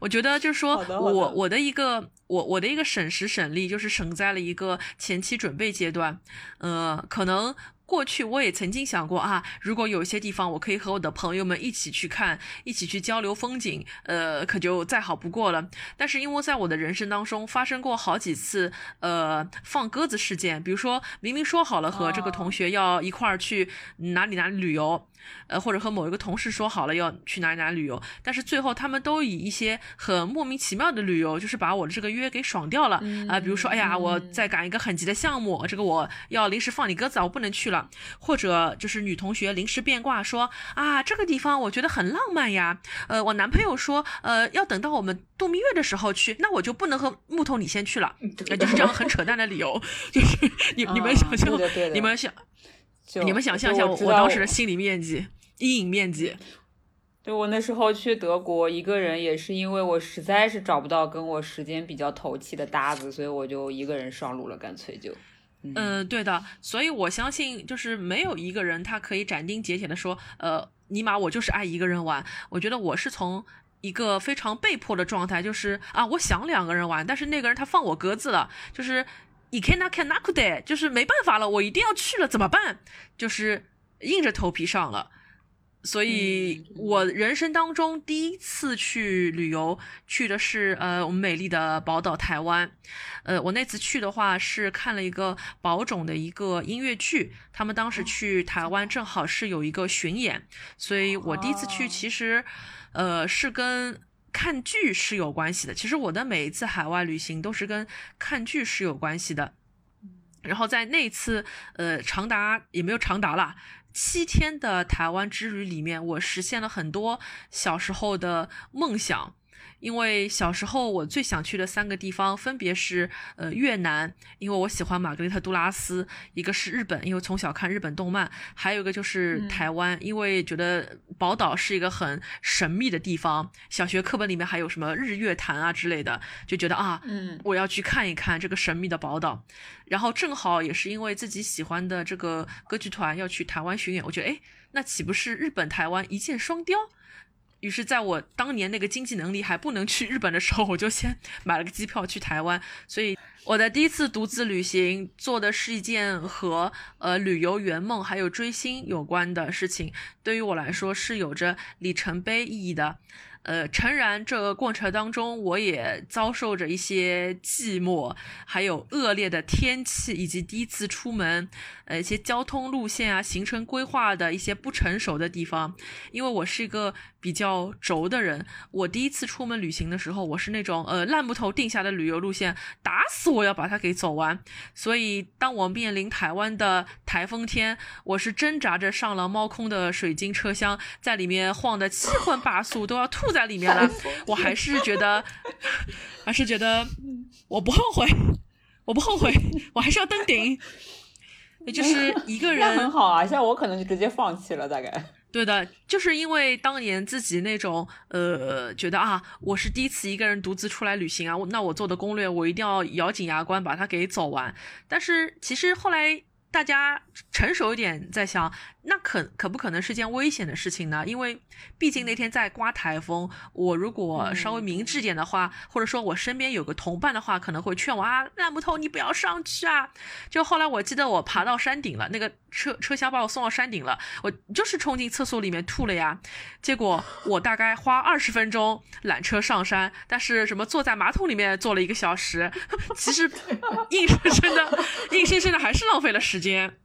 我觉得就是说我我的一个我我的一个省时省力，就是省在了一个前期准备阶段，呃，可能。过去我也曾经想过啊，如果有些地方我可以和我的朋友们一起去看，一起去交流风景，呃，可就再好不过了。但是因为在我的人生当中发生过好几次呃放鸽子事件，比如说明明说好了和这个同学要一块儿去哪里哪里旅游。呃，或者和某一个同事说好了要去哪里哪里旅游，但是最后他们都以一些很莫名其妙的旅游，就是把我的这个约给爽掉了啊。比如说，哎呀，我在赶一个很急的项目，这个我要临时放你鸽子，我不能去了。或者就是女同学临时变卦说啊，这个地方我觉得很浪漫呀。呃，我男朋友说，呃，要等到我们度蜜月的时候去，那我就不能和木头你先去了，就是这样很扯淡的理由。就是你你们想象，你们想。你们想象一下，我当时的心理面积、阴影面积。对我那时候去德国一个人，也是因为我实在是找不到跟我时间比较投契的搭子，所以我就一个人上路了，干脆就。嗯，对的。所以我相信，就是没有一个人他可以斩钉截铁的说，呃，尼玛我就是爱一个人玩。我觉得我是从一个非常被迫的状态，就是啊，我想两个人玩，但是那个人他放我鸽子了，就是。伊看那看那可得，就是没办法了，我一定要去了，怎么办？就是硬着头皮上了。所以我人生当中第一次去旅游，去的是呃我们美丽的宝岛台湾。呃，我那次去的话是看了一个宝冢的一个音乐剧，他们当时去台湾正好是有一个巡演，所以我第一次去其实呃是跟。看剧是有关系的，其实我的每一次海外旅行都是跟看剧是有关系的。然后在那次呃长达也没有长达了七天的台湾之旅里面，我实现了很多小时候的梦想。因为小时候我最想去的三个地方分别是，呃，越南，因为我喜欢玛格丽特·杜拉斯；一个是日本，因为从小看日本动漫；还有一个就是台湾，因为觉得宝岛是一个很神秘的地方。小学课本里面还有什么日月潭啊之类的，就觉得啊，嗯，我要去看一看这个神秘的宝岛。然后正好也是因为自己喜欢的这个歌剧团要去台湾巡演，我觉得，哎，那岂不是日本台湾一箭双雕？于是，在我当年那个经济能力还不能去日本的时候，我就先 买了个机票去台湾。所以，我的第一次独自旅行做的是一件和呃旅游圆梦还有追星有关的事情，对于我来说是有着里程碑意义的。呃，诚然，这个过程当中我也遭受着一些寂寞，还有恶劣的天气，以及第一次出门，呃，一些交通路线啊、行程规划的一些不成熟的地方。因为我是一个比较轴的人，我第一次出门旅行的时候，我是那种呃烂木头定下的旅游路线，打死我要把它给走完。所以，当我面临台湾的台风天，我是挣扎着上了猫空的水晶车厢，在里面晃得七荤八素，都要吐。在里面了，我还是觉得，还是觉得我不后悔，我不后悔，我还是要登顶。就是一个人很好啊，像我可能就直接放弃了，大概。对的，就是因为当年自己那种呃，觉得啊，我是第一次一个人独自出来旅行啊，那我做的攻略我一定要咬紧牙关把它给走完。但是其实后来大家成熟一点，在想。那可可不可能是件危险的事情呢？因为毕竟那天在刮台风，我如果稍微明智点的话，或者说我身边有个同伴的话，可能会劝我啊，烂木头你不要上去啊。就后来我记得我爬到山顶了，那个车车厢把我送到山顶了，我就是冲进厕所里面吐了呀。结果我大概花二十分钟缆车上山，但是什么坐在马桶里面坐了一个小时，其实 硬生生的硬生生的还是浪费了时间。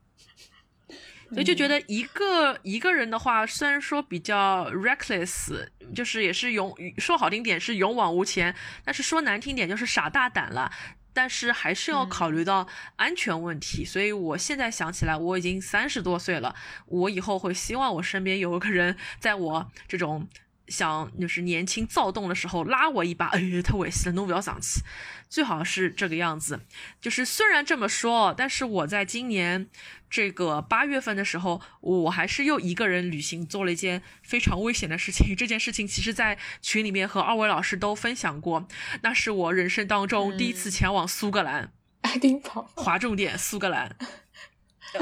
所以就觉得一个一个人的话，虽然说比较 reckless，就是也是勇说好听点是勇往无前，但是说难听点就是傻大胆了。但是还是要考虑到安全问题。所以我现在想起来，我已经三十多岁了，我以后会希望我身边有一个人，在我这种。想就是年轻躁动的时候拉我一把，哎，太危险了，侬不要上去。最好是这个样子。就是虽然这么说，但是我在今年这个八月份的时候，我还是又一个人旅行，做了一件非常危险的事情。这件事情其实，在群里面和二位老师都分享过。那是我人生当中第一次前往苏格兰，爱丁堡，划重点，苏格兰，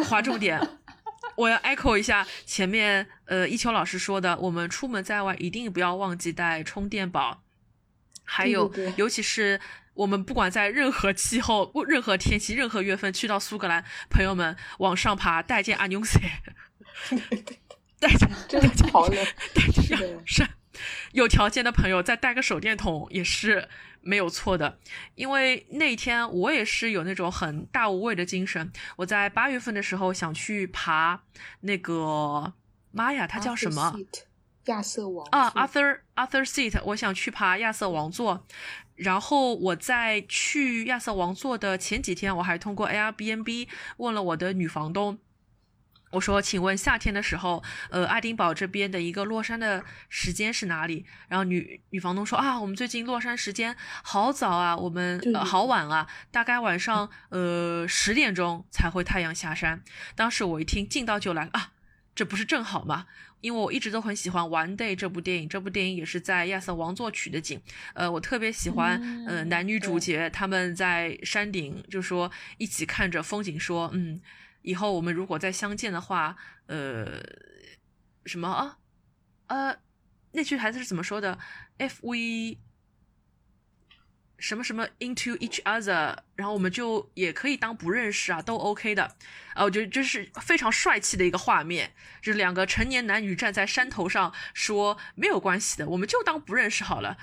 划重点。我要 echo 一下前面呃一秋老师说的，我们出门在外一定不要忘记带充电宝，还有尤其是我们不管在任何气候、任何天气、任何月份去到苏格兰，朋友们往上爬带件阿牛仔，带件 真的好冷，带件是有条件的朋友再带个手电筒也是。没有错的，因为那天我也是有那种很大无畏的精神。我在八月份的时候想去爬那个，妈呀，它叫什么？亚瑟王啊，Arthur Arthur Seat。我想去爬亚瑟王座。然后我在去亚瑟王座的前几天，我还通过 Airbnb 问了我的女房东。我说，请问夏天的时候，呃，爱丁堡这边的一个落山的时间是哪里？然后女女房东说啊，我们最近落山时间好早啊，我们呃好晚啊，大概晚上呃十点钟才会太阳下山。当时我一听，劲到就来了啊，这不是正好吗？因为我一直都很喜欢《One Day》这部电影，这部电影也是在亚瑟王作取的景。呃，我特别喜欢，呃，男女主角他们在山顶，就说一起看着风景，说嗯。以后我们如果再相见的话，呃，什么啊？呃，那句台词是怎么说的？If we 什么什么 into each other，然后我们就也可以当不认识啊，都 OK 的。啊，我觉得这是非常帅气的一个画面，就是两个成年男女站在山头上说没有关系的，我们就当不认识好了。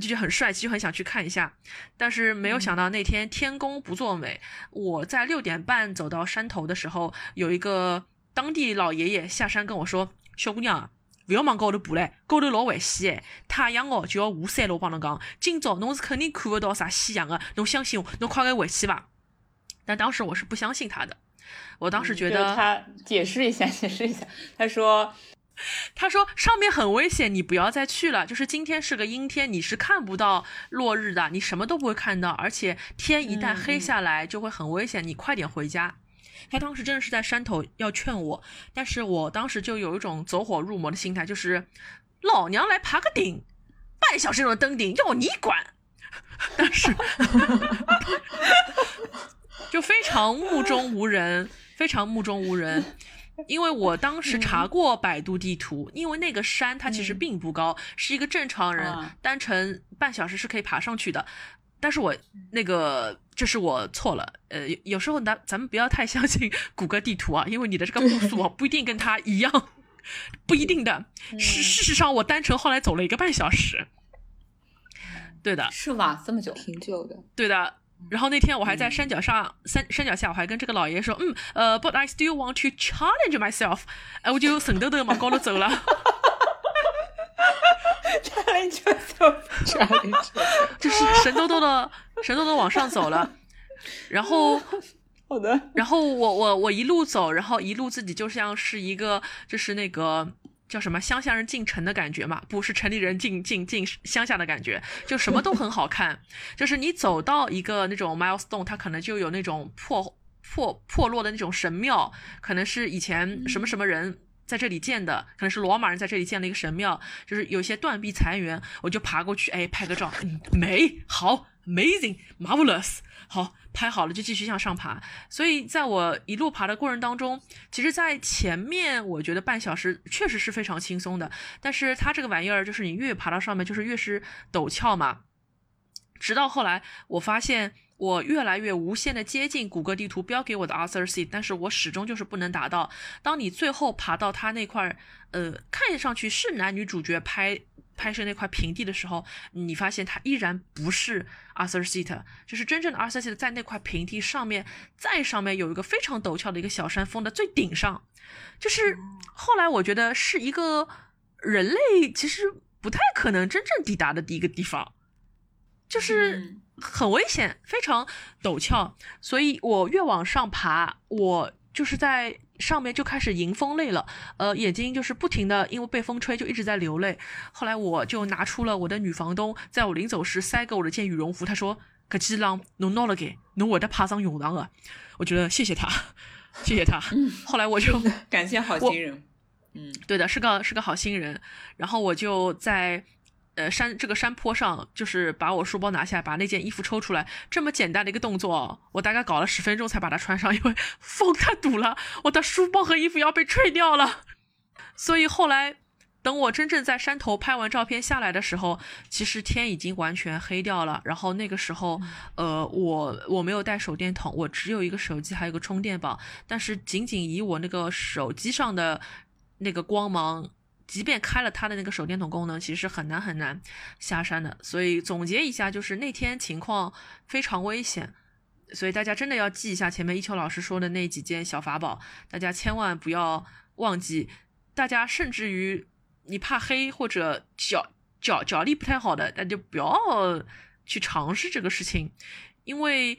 就觉得很帅气，就很想去看一下，但是没有想到那天天公不作美。我在六点半走到山头的时候，有一个当地老爷爷下山跟我说：“小姑娘，不要往高头爬嘞，高头老危险诶，太阳哦就要下山了。我帮侬讲，今朝侬是肯定看不到啥夕阳的，侬相信我，侬快点回去吧。”但当时我是不相信他的，我当时觉得他解释一下，解释一下，他说。他说上面很危险，你不要再去了。就是今天是个阴天，你是看不到落日的，你什么都不会看到，而且天一旦黑下来就会很危险，你快点回家。他当时真的是在山头要劝我，但是我当时就有一种走火入魔的心态，就是老娘来爬个顶，半小时的登顶要你管。但是就非常目中无人，非常目中无人。因为我当时查过百度地图，因为那个山它其实并不高，是一个正常人单程半小时是可以爬上去的。但是我那个这是我错了，呃，有时候咱咱们不要太相信谷歌地图啊，因为你的这个步速啊不一定跟它一样，不一定的。事事实上，我单程后来走了一个半小时。对的，是吗？这么久？挺久的。对的。然后那天我还在山脚上山山脚下，我还跟这个老爷说，嗯，呃，But I still want to challenge myself，哎，我就神豆豆往高头走了，challenge myself，challenge，就是神豆豆的神豆豆往上走了，然后 好的，然后我我我一路走，然后一路自己就像是一个就是那个。叫什么乡下人进城的感觉嘛？不是城里人进进进乡下的感觉，就什么都很好看。就是你走到一个那种 milestone，它可能就有那种破破破落的那种神庙，可能是以前什么什么人在这里建的，可能是罗马人在这里建了一个神庙，就是有些断壁残垣，我就爬过去，哎，拍个照，嗯，美好，amazing，marvelous，好。拍好了就继续向上爬，所以在我一路爬的过程当中，其实，在前面我觉得半小时确实是非常轻松的，但是它这个玩意儿就是你越爬到上面，就是越是陡峭嘛。直到后来，我发现我越来越无限的接近谷歌地图标给我的 Arthur Seat，但是我始终就是不能达到。当你最后爬到它那块，呃，看上去是男女主角拍。拍摄那块平地的时候，你发现它依然不是 Arthur Seat，就是真正的 Arthur Seat 在那块平地上面，再上面有一个非常陡峭的一个小山峰的最顶上，就是后来我觉得是一个人类其实不太可能真正抵达的第一个地方。就是很危险，非常陡峭，所以我越往上爬，我就是在上面就开始迎风泪了，呃，眼睛就是不停的因为被风吹就一直在流泪。后来我就拿出了我的女房东在我临走时塞给我的件羽绒服，她说：“可基朗，侬拿了给，侬会得爬上泳堂的。”我觉得谢谢他，谢谢他。后来我就感谢好心人。嗯，对的，是个是个好心人。然后我就在呃山这个山坡上，就是把我书包拿下，把那件衣服抽出来，这么简单的一个动作，我大概搞了十分钟才把它穿上，因为 风太堵了，我的书包和衣服要被吹掉了。所以后来等我真正在山头拍完照片下来的时候，其实天已经完全黑掉了。然后那个时候，呃，我我没有带手电筒，我只有一个手机，还有个充电宝，但是仅仅以我那个手机上的。那个光芒，即便开了它的那个手电筒功能，其实很难很难下山的。所以总结一下，就是那天情况非常危险，所以大家真的要记一下前面一秋老师说的那几件小法宝，大家千万不要忘记。大家甚至于你怕黑或者脚脚脚力不太好的，那就不要去尝试这个事情，因为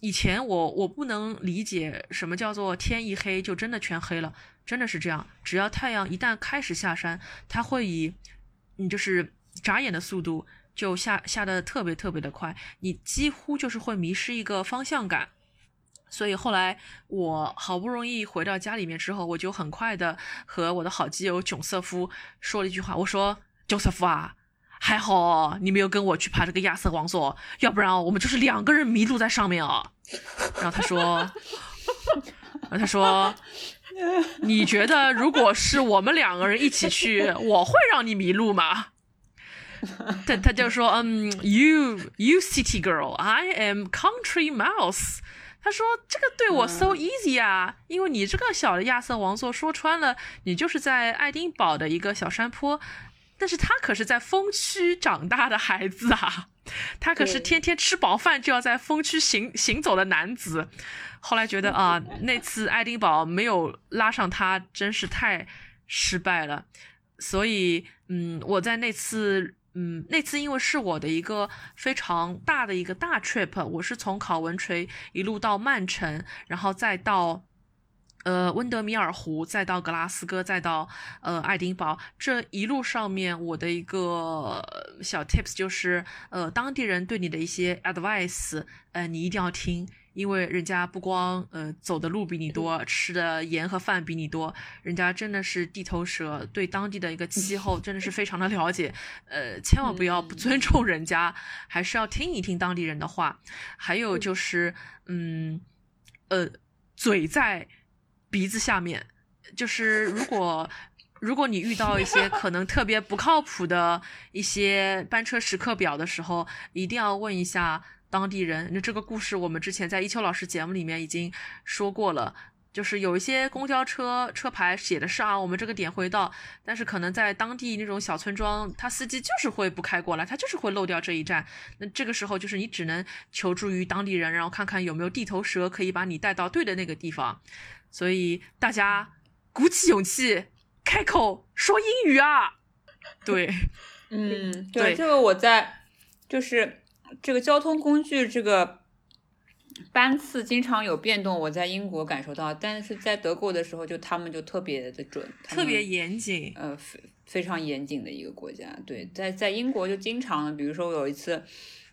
以前我我不能理解什么叫做天一黑就真的全黑了。真的是这样，只要太阳一旦开始下山，它会以你就是眨眼的速度就下下的特别特别的快，你几乎就是会迷失一个方向感。所以后来我好不容易回到家里面之后，我就很快的和我的好基友囧瑟夫说了一句话，我说：“囧瑟夫啊，还好你没有跟我去爬这个亚瑟王座，要不然我们就是两个人迷路在上面啊。”然后他说，然后他说。你觉得如果是我们两个人一起去，我会让你迷路吗？他他就说，嗯，you you city girl，I am country mouse。他说这个对我 so easy 啊，因为你这个小的亚瑟王座，说穿了，你就是在爱丁堡的一个小山坡，但是他可是在风区长大的孩子啊，他可是天天吃饱饭就要在风区行行走的男子。后来觉得啊，那次爱丁堡没有拉上他，真是太失败了。所以，嗯，我在那次，嗯，那次因为是我的一个非常大的一个大 trip，我是从考文垂一路到曼城，然后再到呃温德米尔湖，再到格拉斯哥，再到呃爱丁堡。这一路上面，我的一个小 tips 就是，呃，当地人对你的一些 advice，呃，你一定要听。因为人家不光呃走的路比你多，吃的盐和饭比你多，人家真的是地头蛇，对当地的一个气候真的是非常的了解，呃，千万不要不尊重人家，还是要听一听当地人的话。还有就是，嗯，呃，嘴在鼻子下面，就是如果如果你遇到一些可能特别不靠谱的一些班车时刻表的时候，一定要问一下。当地人，那这个故事我们之前在一秋老师节目里面已经说过了，就是有一些公交车车牌写的是啊，我们这个点会到，但是可能在当地那种小村庄，他司机就是会不开过来，他就是会漏掉这一站。那这个时候就是你只能求助于当地人，然后看看有没有地头蛇可以把你带到对的那个地方。所以大家鼓起勇气开口说英语啊！对，嗯，对，这个我在就是。这个交通工具这个班次经常有变动，我在英国感受到，但是在德国的时候，就他们就特别的准，特别严谨，呃，非非常严谨的一个国家。对，在在英国就经常，比如说我有一次，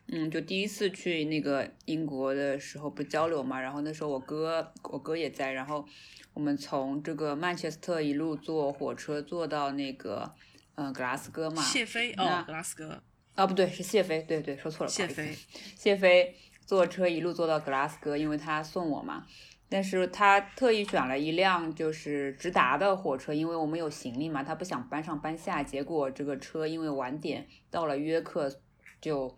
嗯，就第一次去那个英国的时候不交流嘛，然后那时候我哥我哥也在，然后我们从这个曼彻斯特一路坐火车坐到那个嗯格拉斯哥嘛，谢菲哦，格拉斯哥。啊，不对，是谢飞，对对，说错了。谢飞，谢飞坐车一路坐到格拉斯哥，因为他送我嘛。但是他特意选了一辆就是直达的火车，因为我们有行李嘛，他不想搬上搬下。结果这个车因为晚点到了约克，就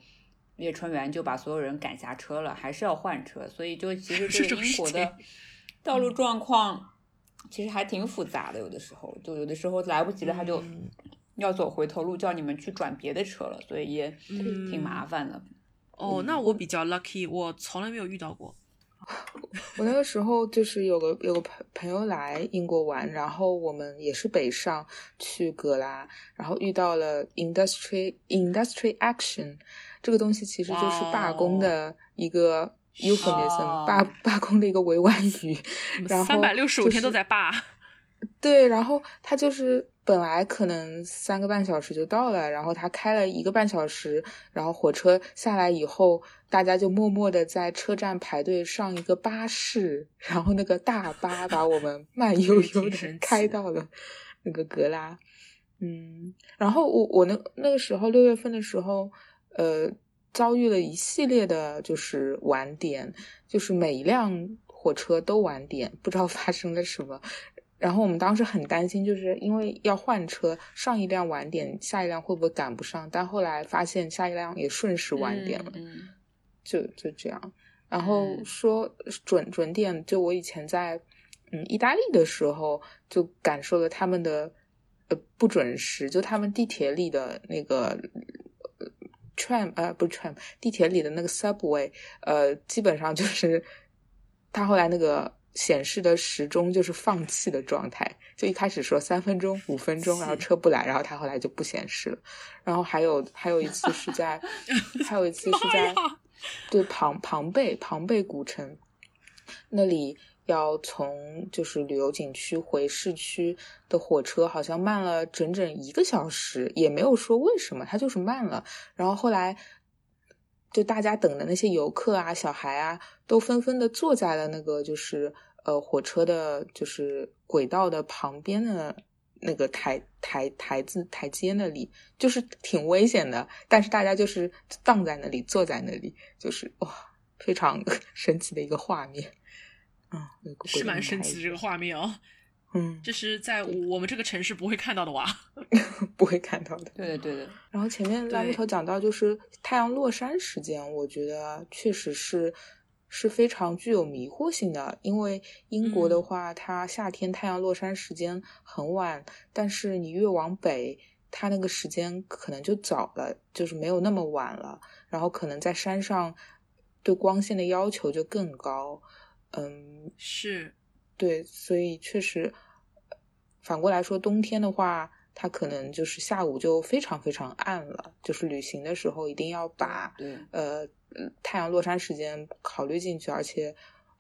列车员就把所有人赶下车了，还是要换车。所以就其实 这个英国的道路状况其实还挺复杂的，有的时候就有的时候来不及了，他就。要走回头路，叫你们去转别的车了，所以也挺麻烦的。哦，那我比较 lucky，我从来没有遇到过。我那个时候就是有个有个朋朋友来英国玩，然后我们也是北上去格拉，然后遇到了 industry industry action 这个东西，其实就是罢工的一个 euphemism，罢罢工的一个委婉语。然后三百六十五天都在罢。对，然后他就是本来可能三个半小时就到了，然后他开了一个半小时，然后火车下来以后，大家就默默的在车站排队上一个巴士，然后那个大巴把我们慢悠悠的开到了那个格拉。嗯，然后我我那那个时候六月份的时候，呃，遭遇了一系列的就是晚点，就是每一辆火车都晚点，不知道发生了什么。然后我们当时很担心，就是因为要换车，上一辆晚点，下一辆会不会赶不上？但后来发现下一辆也顺势晚点了，就就这样。然后说准准点，就我以前在嗯意大利的时候就感受了他们的呃不准时，就他们地铁里的那个 tram 呃不是 tram 地铁里的那个 subway 呃基本上就是他后来那个。显示的时钟就是放弃的状态，就一开始说三分钟、五分钟，然后车不来，然后它后来就不显示了。然后还有还有一次是在，还有一次是在，对庞庞贝庞贝古城那里，要从就是旅游景区回市区的火车好像慢了整整一个小时，也没有说为什么，它就是慢了。然后后来。就大家等的那些游客啊、小孩啊，都纷纷的坐在了那个就是呃火车的，就是轨道的旁边的那个台台台子台阶那里，就是挺危险的。但是大家就是荡在那里，坐在那里，就是哇，非常 神奇的一个画面。嗯，是蛮神奇的这个画面哦。嗯，这是在我们这个城市不会看到的哇 不会看到的。对的，对的。然后前面拉木头讲到，就是太阳落山时间，我觉得确实是是非常具有迷惑性的。因为英国的话，它夏天太阳落山时间很晚，但是你越往北，它那个时间可能就早了，就是没有那么晚了。然后可能在山上对光线的要求就更高。嗯，是。对，所以确实，反过来说，冬天的话，它可能就是下午就非常非常暗了。就是旅行的时候，一定要把呃太阳落山时间考虑进去，而且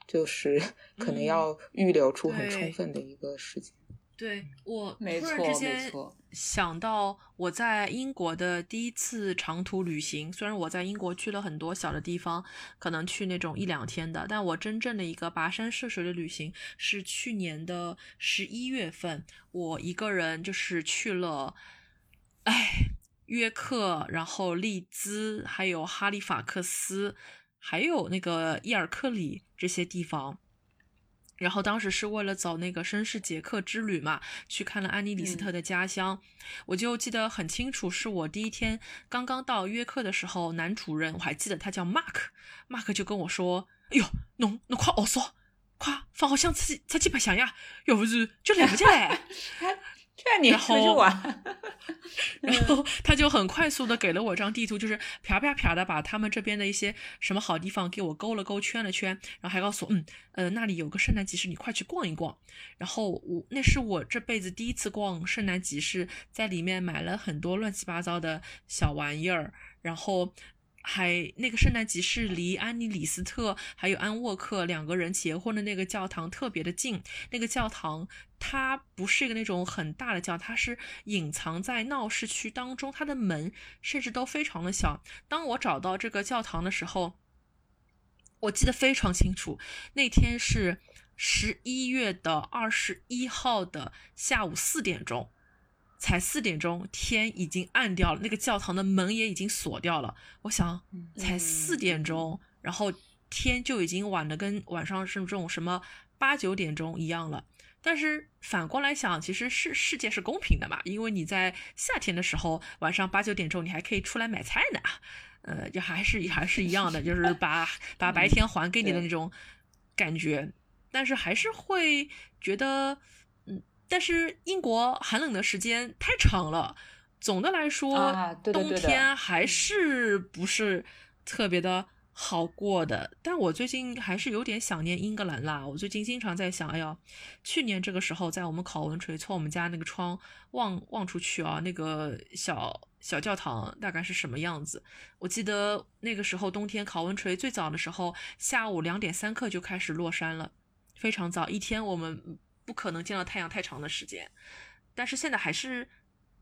就是可能要预留出很充分的一个时间。对我没错没错，想到我在英国的第一次长途旅行，虽然我在英国去了很多小的地方，可能去那种一两天的，但我真正的一个跋山涉水的旅行是去年的十一月份，我一个人就是去了，哎，约克，然后利兹，还有哈利法克斯，还有那个伊尔克里这些地方。然后当时是为了走那个绅士杰克之旅嘛，去看了安妮李斯特的家乡，我就记得很清楚，是我第一天刚刚到约克的时候，男主人我还记得他叫 Mark，Mark 就跟我说：“哎呦，侬侬快学说，快放好箱子出去白相呀，要不是就来不及嘞。”劝你出去玩，然后他就很快速的给了我张地图，就是啪啪啪的把他们这边的一些什么好地方给我勾了勾、圈了圈，然后还告诉我，嗯，呃，那里有个圣诞集市，你快去逛一逛。然后我那是我这辈子第一次逛圣诞集市，在里面买了很多乱七八糟的小玩意儿，然后。还那个圣诞集市离安妮李斯特还有安沃克两个人结婚的那个教堂特别的近。那个教堂它不是一个那种很大的教堂，它是隐藏在闹市区当中，它的门甚至都非常的小。当我找到这个教堂的时候，我记得非常清楚，那天是十一月的二十一号的下午四点钟。才四点钟，天已经暗掉了，那个教堂的门也已经锁掉了。我想，才四点钟，然后天就已经晚的跟晚上是这种什么八九点钟一样了。但是反过来想，其实是世界是公平的嘛，因为你在夏天的时候晚上八九点钟，你还可以出来买菜呢。呃，就还是还是一样的，就是把 把白天还给你的那种感觉，但是还是会觉得。嗯但是英国寒冷的时间太长了，总的来说，冬天还是不是特别的好过的。但我最近还是有点想念英格兰啦。我最近经常在想，哎呀，去年这个时候，在我们考文垂，从我们家那个窗望望出去啊，那个小小教堂大概是什么样子？我记得那个时候冬天考文垂最早的时候，下午两点三刻就开始落山了，非常早，一天我们不可能见到太阳太长的时间。但是现在还是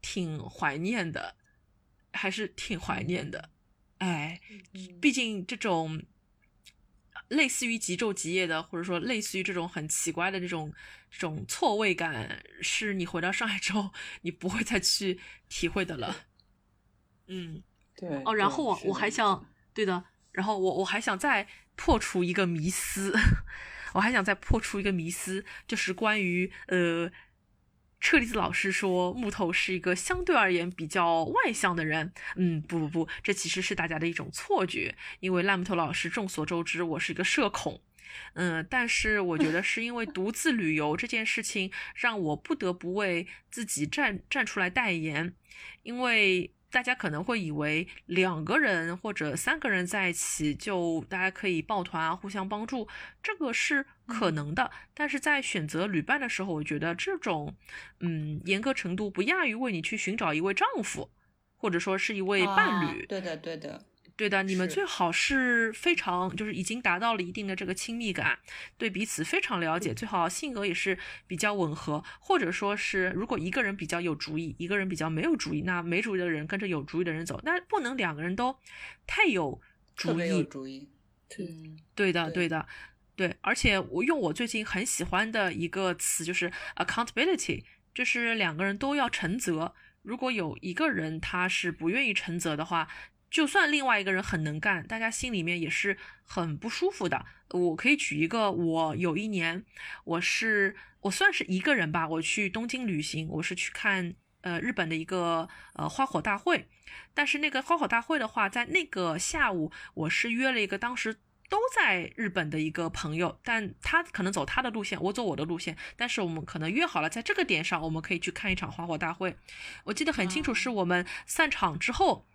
挺怀念的，还是挺怀念的。哎，毕竟这种类似于极昼极夜的，或者说类似于这种很奇怪的这种这种错位感，是你回到上海之后你不会再去体会的了。嗯，对。哦，然后我我还想，对的，然后我我还想再破除一个迷思，我还想再破除一个迷思，就是关于呃。车厘子老师说，木头是一个相对而言比较外向的人。嗯，不不不，这其实是大家的一种错觉。因为烂木头老师众所周知，我是一个社恐。嗯，但是我觉得是因为独自旅游这件事情，让我不得不为自己站站出来代言，因为。大家可能会以为两个人或者三个人在一起就大家可以抱团啊，互相帮助，这个是可能的。但是在选择旅伴的时候，我觉得这种，嗯，严格程度不亚于为你去寻找一位丈夫，或者说是一位伴侣。对的，对的。对的，你们最好是非常就是已经达到了一定的这个亲密感，对彼此非常了解，最好性格也是比较吻合，或者说是如果一个人比较有主意，一个人比较没有主意，那没主意的人跟着有主意的人走，那不能两个人都太有主意。主意。嗯，对的，对的，对。而且我用我最近很喜欢的一个词就是 accountability，就是两个人都要承责。如果有一个人他是不愿意承责的话。就算另外一个人很能干，大家心里面也是很不舒服的。我可以举一个，我有一年，我是我算是一个人吧，我去东京旅行，我是去看呃日本的一个呃花火大会。但是那个花火大会的话，在那个下午，我是约了一个当时都在日本的一个朋友，但他可能走他的路线，我走我的路线，但是我们可能约好了在这个点上，我们可以去看一场花火大会。我记得很清楚，是我们散场之后。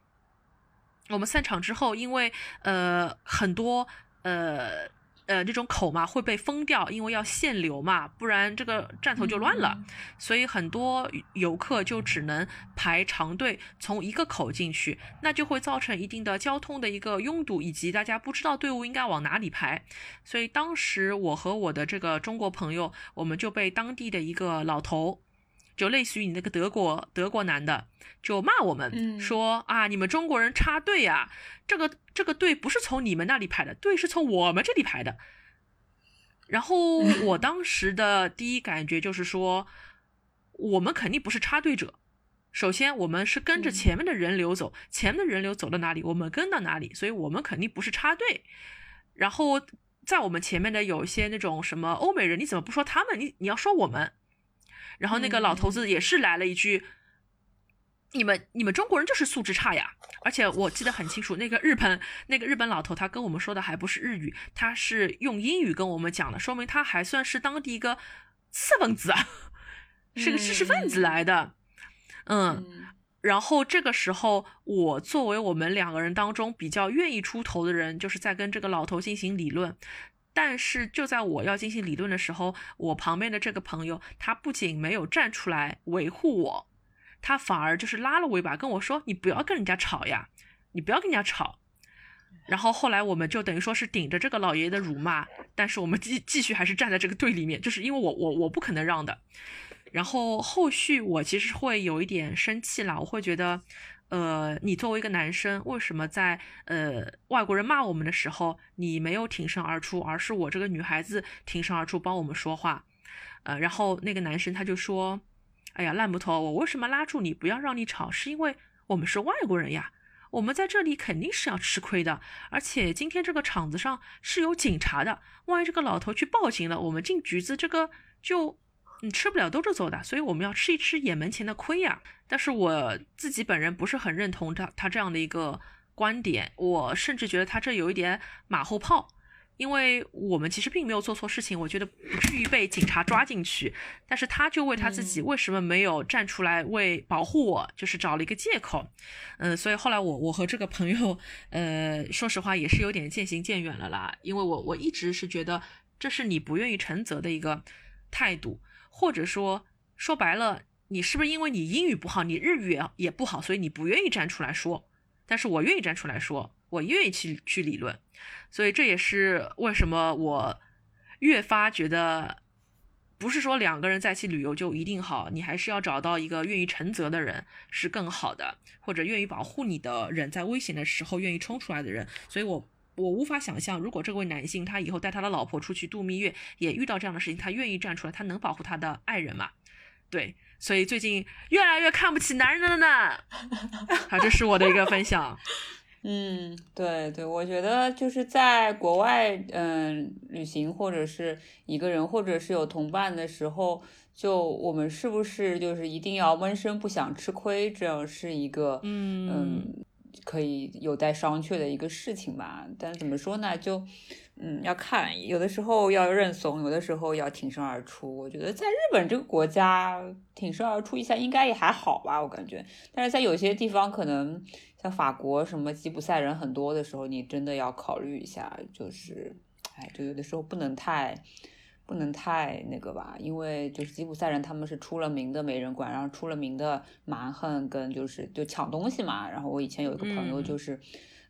我们散场之后，因为呃很多呃呃这种口嘛会被封掉，因为要限流嘛，不然这个站头就乱了，所以很多游客就只能排长队从一个口进去，那就会造成一定的交通的一个拥堵，以及大家不知道队伍应该往哪里排。所以当时我和我的这个中国朋友，我们就被当地的一个老头。就类似于你那个德国德国男的，就骂我们说啊，你们中国人插队啊，这个这个队不是从你们那里排的，队是从我们这里排的。然后 我当时的第一感觉就是说，我们肯定不是插队者。首先，我们是跟着前面的人流走，前面的人流走到哪里，我们跟到哪里，所以我们肯定不是插队。然后在我们前面的有一些那种什么欧美人，你怎么不说他们？你你要说我们。然后那个老头子也是来了一句：“你们你们中国人就是素质差呀！”而且我记得很清楚，那个日本那个日本老头他跟我们说的还不是日语，他是用英语跟我们讲的，说明他还算是当地一个次分子啊，是个知识分子来的。嗯，然后这个时候，我作为我们两个人当中比较愿意出头的人，就是在跟这个老头进行理论。但是就在我要进行理论的时候，我旁边的这个朋友，他不仅没有站出来维护我，他反而就是拉了我一把，跟我说：“你不要跟人家吵呀，你不要跟人家吵。”然后后来我们就等于说是顶着这个老爷爷的辱骂，但是我们继继续还是站在这个队里面，就是因为我我我不可能让的。然后后续我其实会有一点生气了，我会觉得。呃，你作为一个男生，为什么在呃外国人骂我们的时候，你没有挺身而出，而是我这个女孩子挺身而出帮我们说话？呃，然后那个男生他就说：“哎呀，烂木头，我为什么拉住你，不要让你吵？是因为我们是外国人呀，我们在这里肯定是要吃亏的，而且今天这个场子上是有警察的，万一这个老头去报警了，我们进局子这个就……”你吃不了兜着走的，所以我们要吃一吃眼门前的亏呀。但是我自己本人不是很认同他他这样的一个观点，我甚至觉得他这有一点马后炮。因为我们其实并没有做错事情，我觉得不至于被警察抓进去。但是他就为他自己为什么没有站出来为保护我，就是找了一个借口。嗯，所以后来我我和这个朋友，呃，说实话也是有点渐行渐远了啦。因为我我一直是觉得这是你不愿意承责的一个态度，或者说说白了，你是不是因为你英语不好，你日语也不好，所以你不愿意站出来说？但是我愿意站出来说，我愿意去去理论。所以这也是为什么我越发觉得，不是说两个人在一起旅游就一定好，你还是要找到一个愿意承责的人是更好的，或者愿意保护你的人，在危险的时候愿意冲出来的人。所以我我无法想象，如果这位男性他以后带他的老婆出去度蜜月，也遇到这样的事情，他愿意站出来，他能保护他的爱人吗？对，所以最近越来越看不起男人了呢。好，这是我的一个分享。嗯，对对，我觉得就是在国外，嗯，旅行或者是一个人，或者是有同伴的时候，就我们是不是就是一定要闷声不想吃亏，这样是一个，嗯，可以有待商榷的一个事情吧。但怎么说呢？就，嗯，要看，有的时候要认怂，有的时候要挺身而出。我觉得在日本这个国家，挺身而出一下应该也还好吧，我感觉。但是在有些地方可能。像法国什么吉普赛人很多的时候，你真的要考虑一下，就是，哎，就有的时候不能太，不能太那个吧，因为就是吉普赛人他们是出了名的没人管，然后出了名的蛮横跟就是就抢东西嘛。然后我以前有一个朋友就是。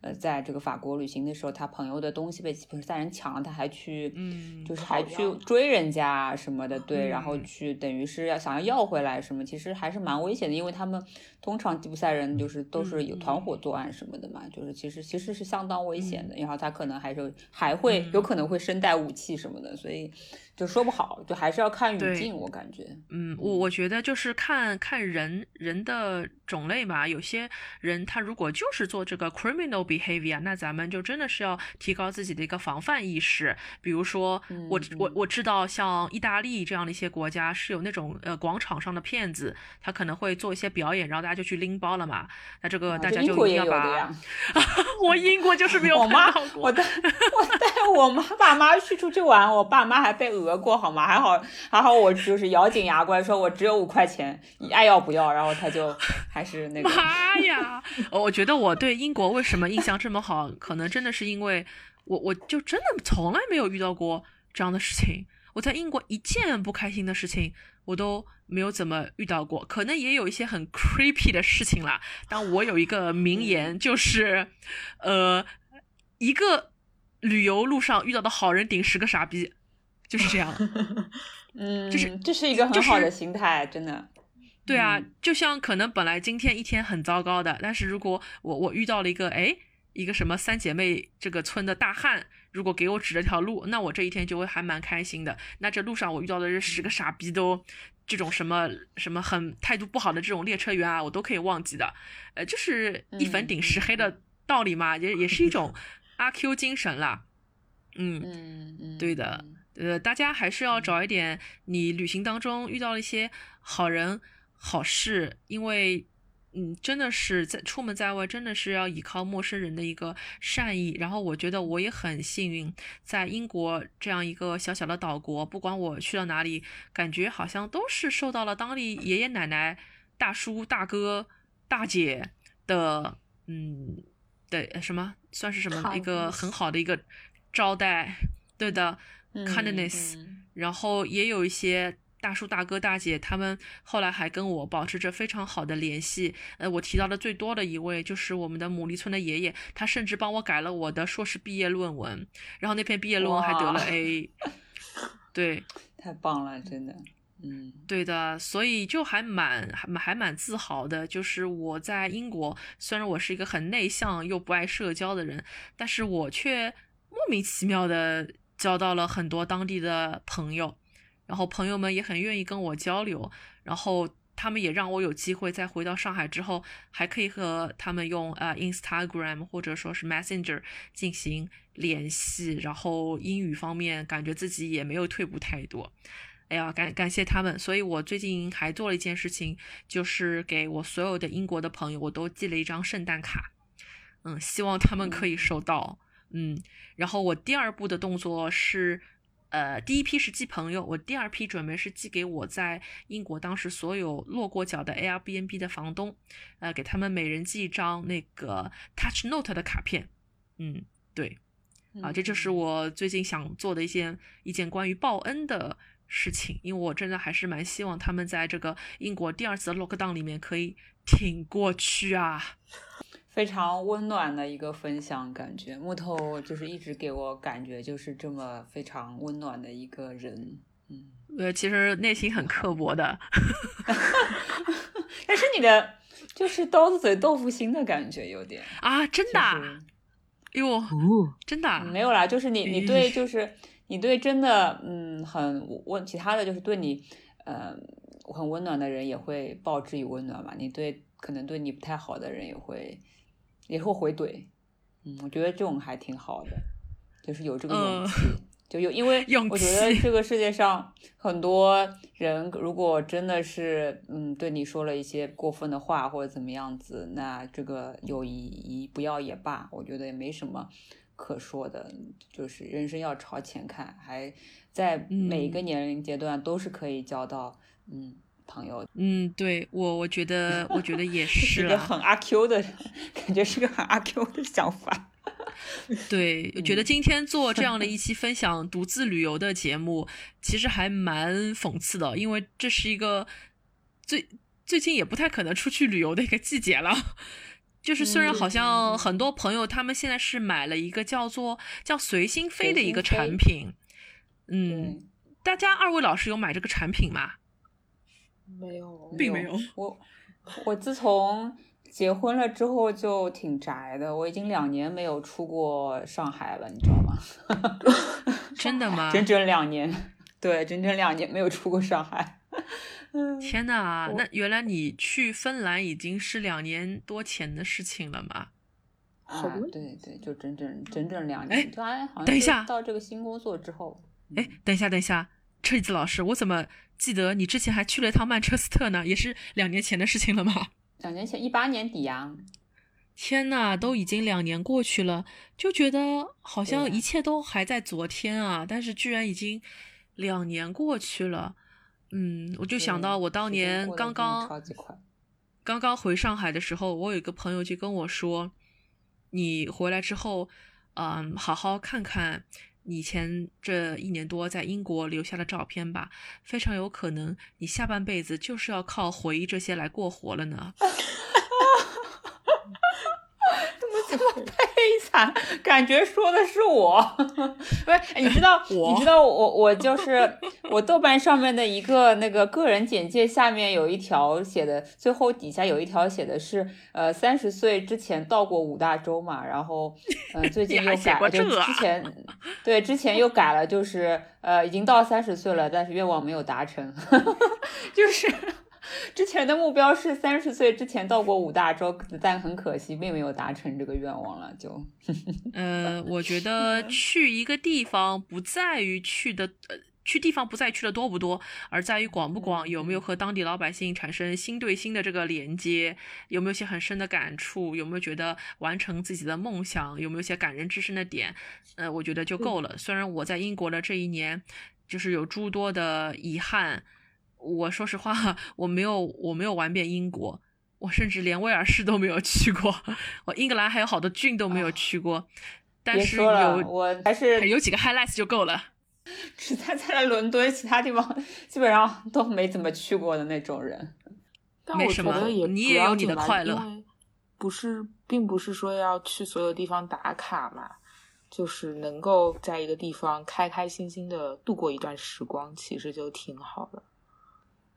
呃，在这个法国旅行的时候，他朋友的东西被吉普赛人抢了，他还去，嗯，就是还去追人家什么的，对，然后去等于是要想要要回来什么，其实还是蛮危险的，因为他们通常吉普赛人就是都是有团伙作案什么的嘛，就是其实其实是相当危险的，然后他可能还是还会有可能会身带武器什么的，所以。就说不好，就还是要看语境，我感觉。嗯，我我觉得就是看看人人的种类吧。有些人他如果就是做这个 criminal behavior，那咱们就真的是要提高自己的一个防范意识。比如说，我我我知道像意大利这样的一些国家是有那种呃广场上的骗子，他可能会做一些表演，然后大家就去拎包了嘛。那这个大家就一定要把。啊 我英国就是没有我妈，我带我带我妈爸妈去出去玩，我爸妈还被讹。过好吗？还好还好，我就是咬紧牙关说，我只有五块钱，你爱要不要？然后他就 还是那个。妈呀！我觉得我对英国为什么印象这么好，可能真的是因为我我就真的从来没有遇到过这样的事情。我在英国一件不开心的事情我都没有怎么遇到过，可能也有一些很 creepy 的事情啦。但我有一个名言，就是呃，一个旅游路上遇到的好人顶十个傻逼。就是这样，嗯，就是这是一个很好的心态，真的。对啊，就像可能本来今天一天很糟糕的，但是如果我我遇到了一个哎一个什么三姐妹这个村的大汉，如果给我指了条路，那我这一天就会还蛮开心的。那这路上我遇到的这十个傻逼都这种什么什么很态度不好的这种列车员啊，我都可以忘记的。呃，就是一粉顶十黑的道理嘛，也也是一种阿 Q 精神啦。嗯嗯嗯，对的。呃，大家还是要找一点你旅行当中遇到了一些好人好事，因为，嗯，真的是在出门在外，真的是要依靠陌生人的一个善意。然后我觉得我也很幸运，在英国这样一个小小的岛国，不管我去到哪里，感觉好像都是受到了当地爷爷奶奶、大叔、大哥、大姐的，嗯，的什么算是什么一个很好的一个招待，对的。kindness，然后也有一些大叔大哥大姐，他们后来还跟我保持着非常好的联系。呃，我提到的最多的一位就是我们的牡蛎村的爷爷，他甚至帮我改了我的硕士毕业论文，然后那篇毕业论文还得了 A。对，太棒了，真的。嗯，对的，所以就还蛮还蛮还蛮自豪的。就是我在英国，虽然我是一个很内向又不爱社交的人，但是我却莫名其妙的。交到了很多当地的朋友，然后朋友们也很愿意跟我交流，然后他们也让我有机会在回到上海之后，还可以和他们用呃 Instagram 或者说是 Messenger 进行联系，然后英语方面感觉自己也没有退步太多。哎呀，感感谢他们，所以我最近还做了一件事情，就是给我所有的英国的朋友，我都寄了一张圣诞卡，嗯，希望他们可以收到。嗯，然后我第二步的动作是，呃，第一批是寄朋友，我第二批准备是寄给我在英国当时所有落过脚的 Airbnb 的房东，呃，给他们每人寄一张那个 Touch Note 的卡片。嗯，对，啊，这就是我最近想做的一件一件关于报恩的事情，因为我真的还是蛮希望他们在这个英国第二次的 lockdown 里面可以挺过去啊。非常温暖的一个分享，感觉木头就是一直给我感觉就是这么非常温暖的一个人，嗯，呃，其实内心很刻薄的，但是你的就是刀子嘴豆腐心的感觉有点啊，真的，哟，真的没有啦，就是你你对就是你对真的嗯很温，其他的就是对你呃很温暖的人也会报之以温暖嘛，你对可能对你不太好的人也会。也会回怼，嗯，我觉得这种还挺好的，就是有这个勇气，就有，因为 我觉得这个世界上很多人，如果真的是，嗯，对你说了一些过分的话或者怎么样子，那这个友谊一不要也罢，我觉得也没什么可说的，就是人生要朝前看，还在每一个年龄阶段都是可以交到，嗯。朋友，嗯，对我，我觉得，我觉得也是一个很阿 Q 的感觉，是个很阿 Q 的想法。对，我觉得今天做这样的一期分享独自旅游的节目，其实还蛮讽刺的，因为这是一个最最近也不太可能出去旅游的一个季节了。就是虽然好像很多朋友他们现在是买了一个叫做叫随心飞的一个产品，嗯，大家二位老师有买这个产品吗？没有，并没有。我我自从结婚了之后就挺宅的，我已经两年没有出过上海了，你知道吗？真的吗？整整两年，对，整整两年没有出过上海。天呐，那原来你去芬兰已经是两年多前的事情了吗？啊，对对，就整整整整两年。哎，等一下，到这个新工作之后，哎，等一下，等一下，车子老师，我怎么？记得你之前还去了一趟曼彻斯特呢，也是两年前的事情了吗？两年前，一八年底呀。天呐，都已经两年过去了，就觉得好像一切都还在昨天啊，但是居然已经两年过去了。嗯，我就想到我当年刚刚刚刚回上海的时候，我有一个朋友就跟我说：“你回来之后，嗯，好好看看。”以前这一年多在英国留下的照片吧，非常有可能你下半辈子就是要靠回忆这些来过活了呢。这么悲惨？感觉说的是我，不是？你知道，你知道我我就是我豆瓣上面的一个那个个人简介下面有一条写的，最后底下有一条写的是，呃，三十岁之前到过五大洲嘛，然后，呃，最近又改了，就之前 对之前又改了，就是呃，已经到三十岁了，但是愿望没有达成，就是。之前的目标是三十岁之前到过五大洲，但很可惜并没有达成这个愿望了。就，呃，我觉得去一个地方不在于去的，呃，去地方不在于去的多不多，而在于广不广，有没有和当地老百姓产生心对心的这个连接，有没有些很深的感触，有没有觉得完成自己的梦想，有没有些感人至深的点，呃，我觉得就够了。虽然我在英国的这一年，就是有诸多的遗憾。我说实话，我没有，我没有玩遍英国，我甚至连威尔士都没有去过，我英格兰还有好多郡都没有去过。但是有，我还是有几个 highlights 就够了。只在在伦敦，其他地方基本上都没怎么去过的那种人。但我觉得也你也有你的快乐，不是，并不是说要去所有地方打卡嘛，就是能够在一个地方开开心心的度过一段时光，其实就挺好的。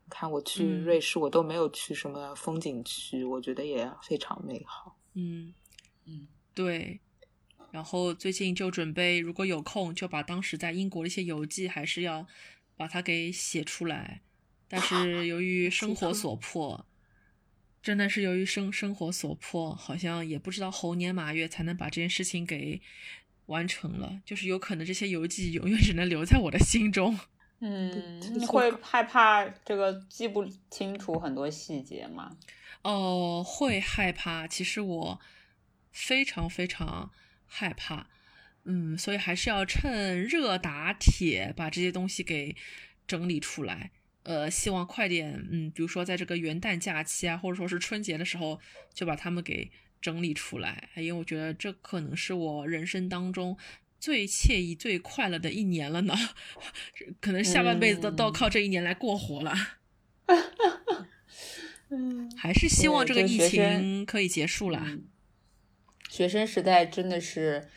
看我去瑞士，我都没有去什么风景区，我觉得也非常美好。嗯嗯，对。然后最近就准备，如果有空，就把当时在英国的一些游记，还是要把它给写出来。但是由于 生活所迫，真的是由于生生活所迫，好像也不知道猴年马月才能把这件事情给完成了。就是有可能这些游记永远只能留在我的心中。嗯，你会害怕这个记不清楚很多细节吗？哦，会害怕。其实我非常非常害怕。嗯，所以还是要趁热打铁把这些东西给整理出来。呃，希望快点，嗯，比如说在这个元旦假期啊，或者说是春节的时候，就把它们给整理出来。因为我觉得这可能是我人生当中最惬意、最快乐的一年了呢。可能下半辈子都都靠这一年来过活了。嗯，还是希望这个疫情可以结束啦。嗯学生时代真的是，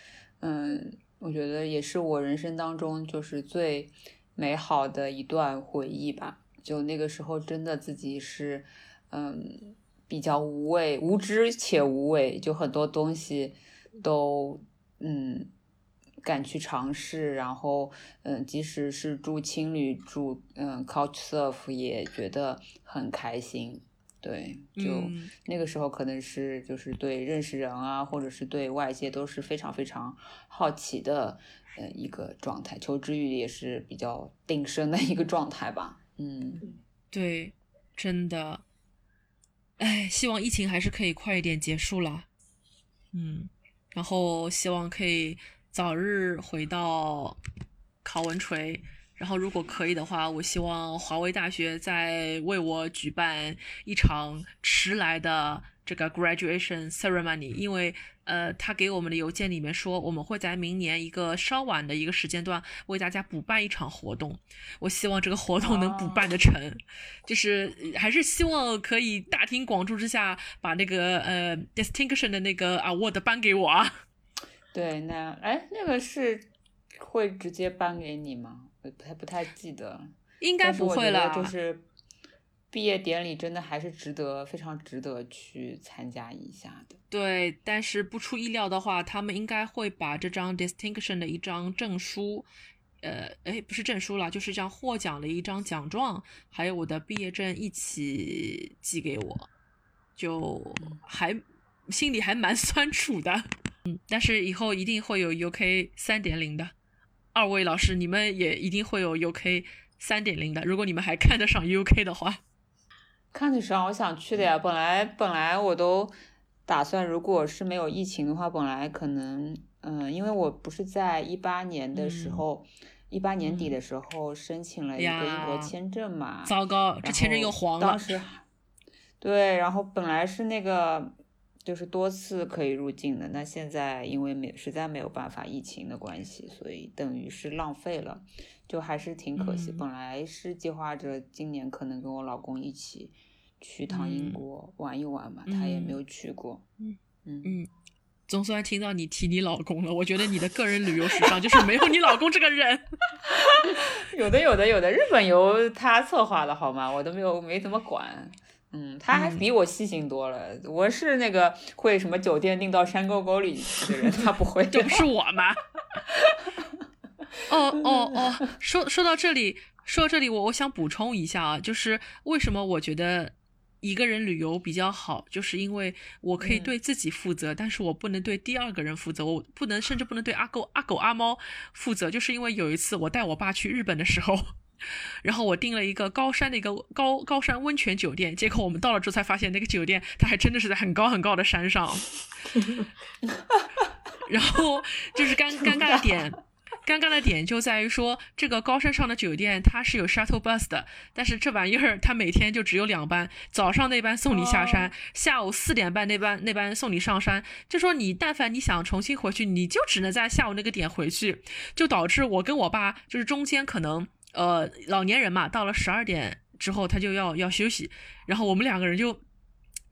嗯，我觉得也是我人生当中就是最美好的一段回忆吧。就那个时候，真的自己是，嗯，比较无畏、无知且无畏，就很多东西都，嗯，敢去尝试。然后，嗯，即使是住青旅、住嗯 Couch Surf，也觉得很开心。对，就。嗯那个时候可能是就是对认识人啊，或者是对外界都是非常非常好奇的，呃，一个状态。求知欲也是比较鼎盛的一个状态吧。嗯，对，真的，哎，希望疫情还是可以快一点结束啦。嗯，然后希望可以早日回到考文垂。然后，如果可以的话，我希望华为大学再为我举办一场迟来的这个 graduation ceremony，因为呃，他给我们的邮件里面说，我们会在明年一个稍晚的一个时间段为大家补办一场活动。我希望这个活动能补办的成，就是呃还是希望可以大庭广众之下把那个呃 distinction 的那个 award 颁给我啊。对，那哎，那个是会直接颁给你吗？我不太不太记得，应该不会啦，就是毕业典礼真的还是值得，非常值得去参加一下的。对，但是不出意料的话，他们应该会把这张 distinction 的一张证书，呃，哎，不是证书了，就是这样获奖的一张奖状，还有我的毕业证一起寄给我，就还心里还蛮 酸楚的。嗯，但是以后一定会有 UK 三点零的。二位老师，你们也一定会有 UK 三点零的，如果你们还看得上 UK 的话。看得上，我想去的呀。本来本来我都打算，如果是没有疫情的话，本来可能，嗯，因为我不是在一八年的时嗯候，一八、年底的时候申请了一个英国签证嘛，糟糕，这签证又黄了当。时对，然后本来是那个就是多次可以入境的，那现在因为没实在没有办法疫情的关系，所以等于是浪费了，就还是挺可惜。嗯本来是计划着今年可能跟我老公一起去趟英嗯国玩一玩嘛，他也没嗯有去过。嗯嗯嗯，总算听到你提你老公了。我觉得你的个人旅游史上就是没有你老公这个人。有的有的有的，日本游他策划的好吗？我都没有没怎么管。嗯，他还嗯比我细心多了。我是那个会什么酒店订到山沟沟里去的人，他不会。这不是我吗？哦 哦哦，说说到这里，说到这里，我我想补充一下啊，就是为什么我觉得一个人旅游比较好，就是因为我可以嗯对自己负责，但是我不能对第二个人负责，我不能甚至不能对阿狗阿狗阿猫负责，就是因为有一次我带我爸去日本的时候。然后我订了一个高山的一个高高山温泉酒店，结果我们到了之后才发现，那个酒店它还真的是在很高很高的山上。然后就是尴尴尬的点，尴尬的点就在于说，这个高山上的酒店它是有 shuttle bus 的，但是这玩意儿它每天就只有两班，早上那班送你下山，哦下午四点半那班那班送你上山。就说你但凡你想重新回去，你就只能在下午那个点回去，就导致我跟我爸就是中间可能呃老年人嘛，到了十二点之后他就要要休息，然后我们两个人就。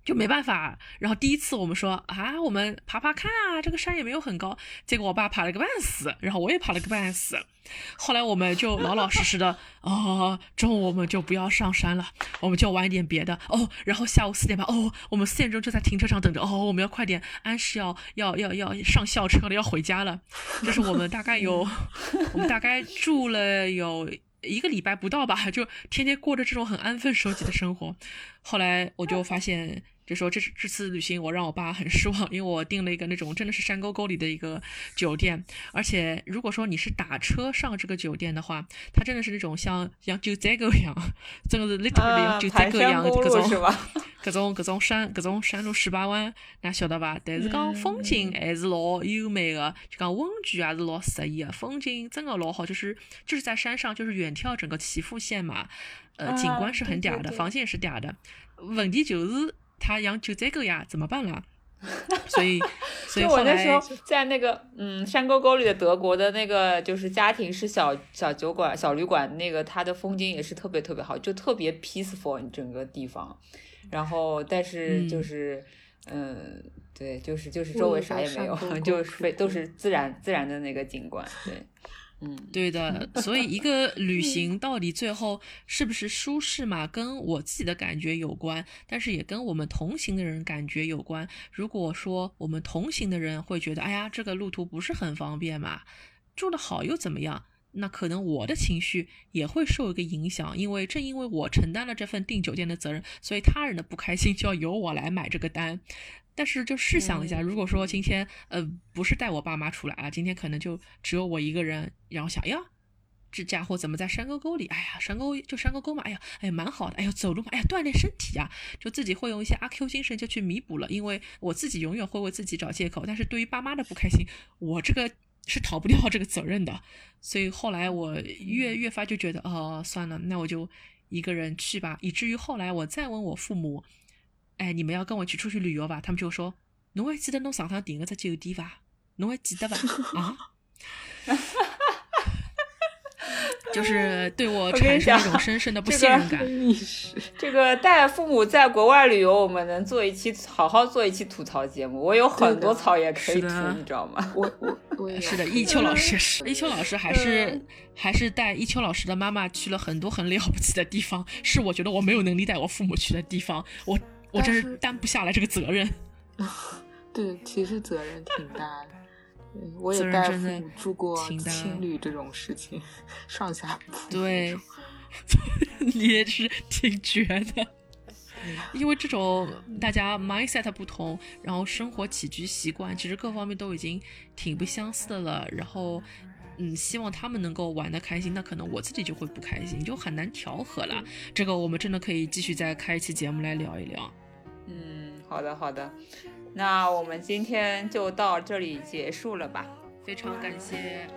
就没办法，然后第一次我们说啊，我们爬爬看啊，这个山也没有很高，结果我爸爬了个半死，然后我也爬了个半死，后来我们就老老实实的，哦，中午我们就不要上山了，我们就玩一点别的哦，然后下午四点半，哦，我们四点钟就在停车场等着，哦，我们要快点，安是要要要要上校车了，要回家了，就是我们大概有，我们大概住了有。一个礼拜不到吧，就天天过着这种很安分守己的生活。后来我就发现，就说这这次旅行我让我爸很失望，因为我订了一个那种真的是山沟沟里的一个酒店，而且如果说你是打车上这个酒店的话，它真的是那种像像九寨沟一样，真的是 literally 啊，就这个一样各种。路是吧？搿种各种山各种山路十八弯，那晓得吧？但是讲风景还是老优美的，就讲温泉还是老适宜的，风景真的老好，就是就是在山上，就是远眺整个祈福县嘛，呃，景观是很嗲的，房间也是嗲的，问题就是他养九寨沟呀，怎么办啦？所以，所以我那时候在那个嗯山沟沟里的德国的那个就是家庭式小小酒馆、小旅馆，那个它的风景也是特别特别好，就特别 peaceful 整个地方。然后，但是就是嗯，对，就是就是周围啥也没有，就是非都是自然自然的那个景观，对。嗯，对的，所以一个旅行到底最后是不是舒适嘛，跟我自己的感觉有关，但是也跟我们同行的人感觉有关。如果说我们同行的人会觉得，哎呀，这个路途不是很方便嘛，住的好又怎么样？那可能我的情绪也会受一个影响，因为正因为我承担了这份订酒店的责任，所以他人的不开心就要由我来买这个单。但是就试想一下，如果说今天呃不是带我爸妈出来啊，今天可能就只有我一个人，然后想呀，这家伙怎么在山沟沟里？哎呀，山沟就山沟沟嘛，哎呀，哎呀蛮好的，哎呀走路嘛，哎呀锻炼身体呀，就自己会用一些阿 Q 精神就去弥补了，因为我自己永远会为自己找借口。但是对于爸妈的不开心，我这个是逃不掉这个责任的，所以后来我越越发就觉得，哦算了，那我就一个人去吧，以至于后来我再问我父母。哎，你们要跟我一起出去旅游吧？他们就说：“侬还记得侬上趟订个只酒店伐？侬还记得伐？” 啊，就是对我产生一种深深的 不信任感。这个带父母在国外旅游，我们能做一期好好做一期吐槽节目。我有很多槽也可以吐，你知道吗？我我我也是的。一秋老师是一秋老师，还是还是带一秋老师的妈妈去了很多很了不起的地方，是我觉得我没有能力带我父母去的地方。我。我真是担不下来这个责任。对，其实责任挺大的。我也带父母住过青旅这种事情，上下铺。对，你也是挺绝的。因为这种大家 mindset 不同，然后生活起居习惯，其实各方面都已经挺不相似的了。然后，嗯，希望他们能够玩的开心，那可能我自己就会不开心，就很难调和了。这个我们真的可以继续再开一期节目来聊一聊。嗯，好的好的，那我们今天就到这里结束了吧，非常感谢。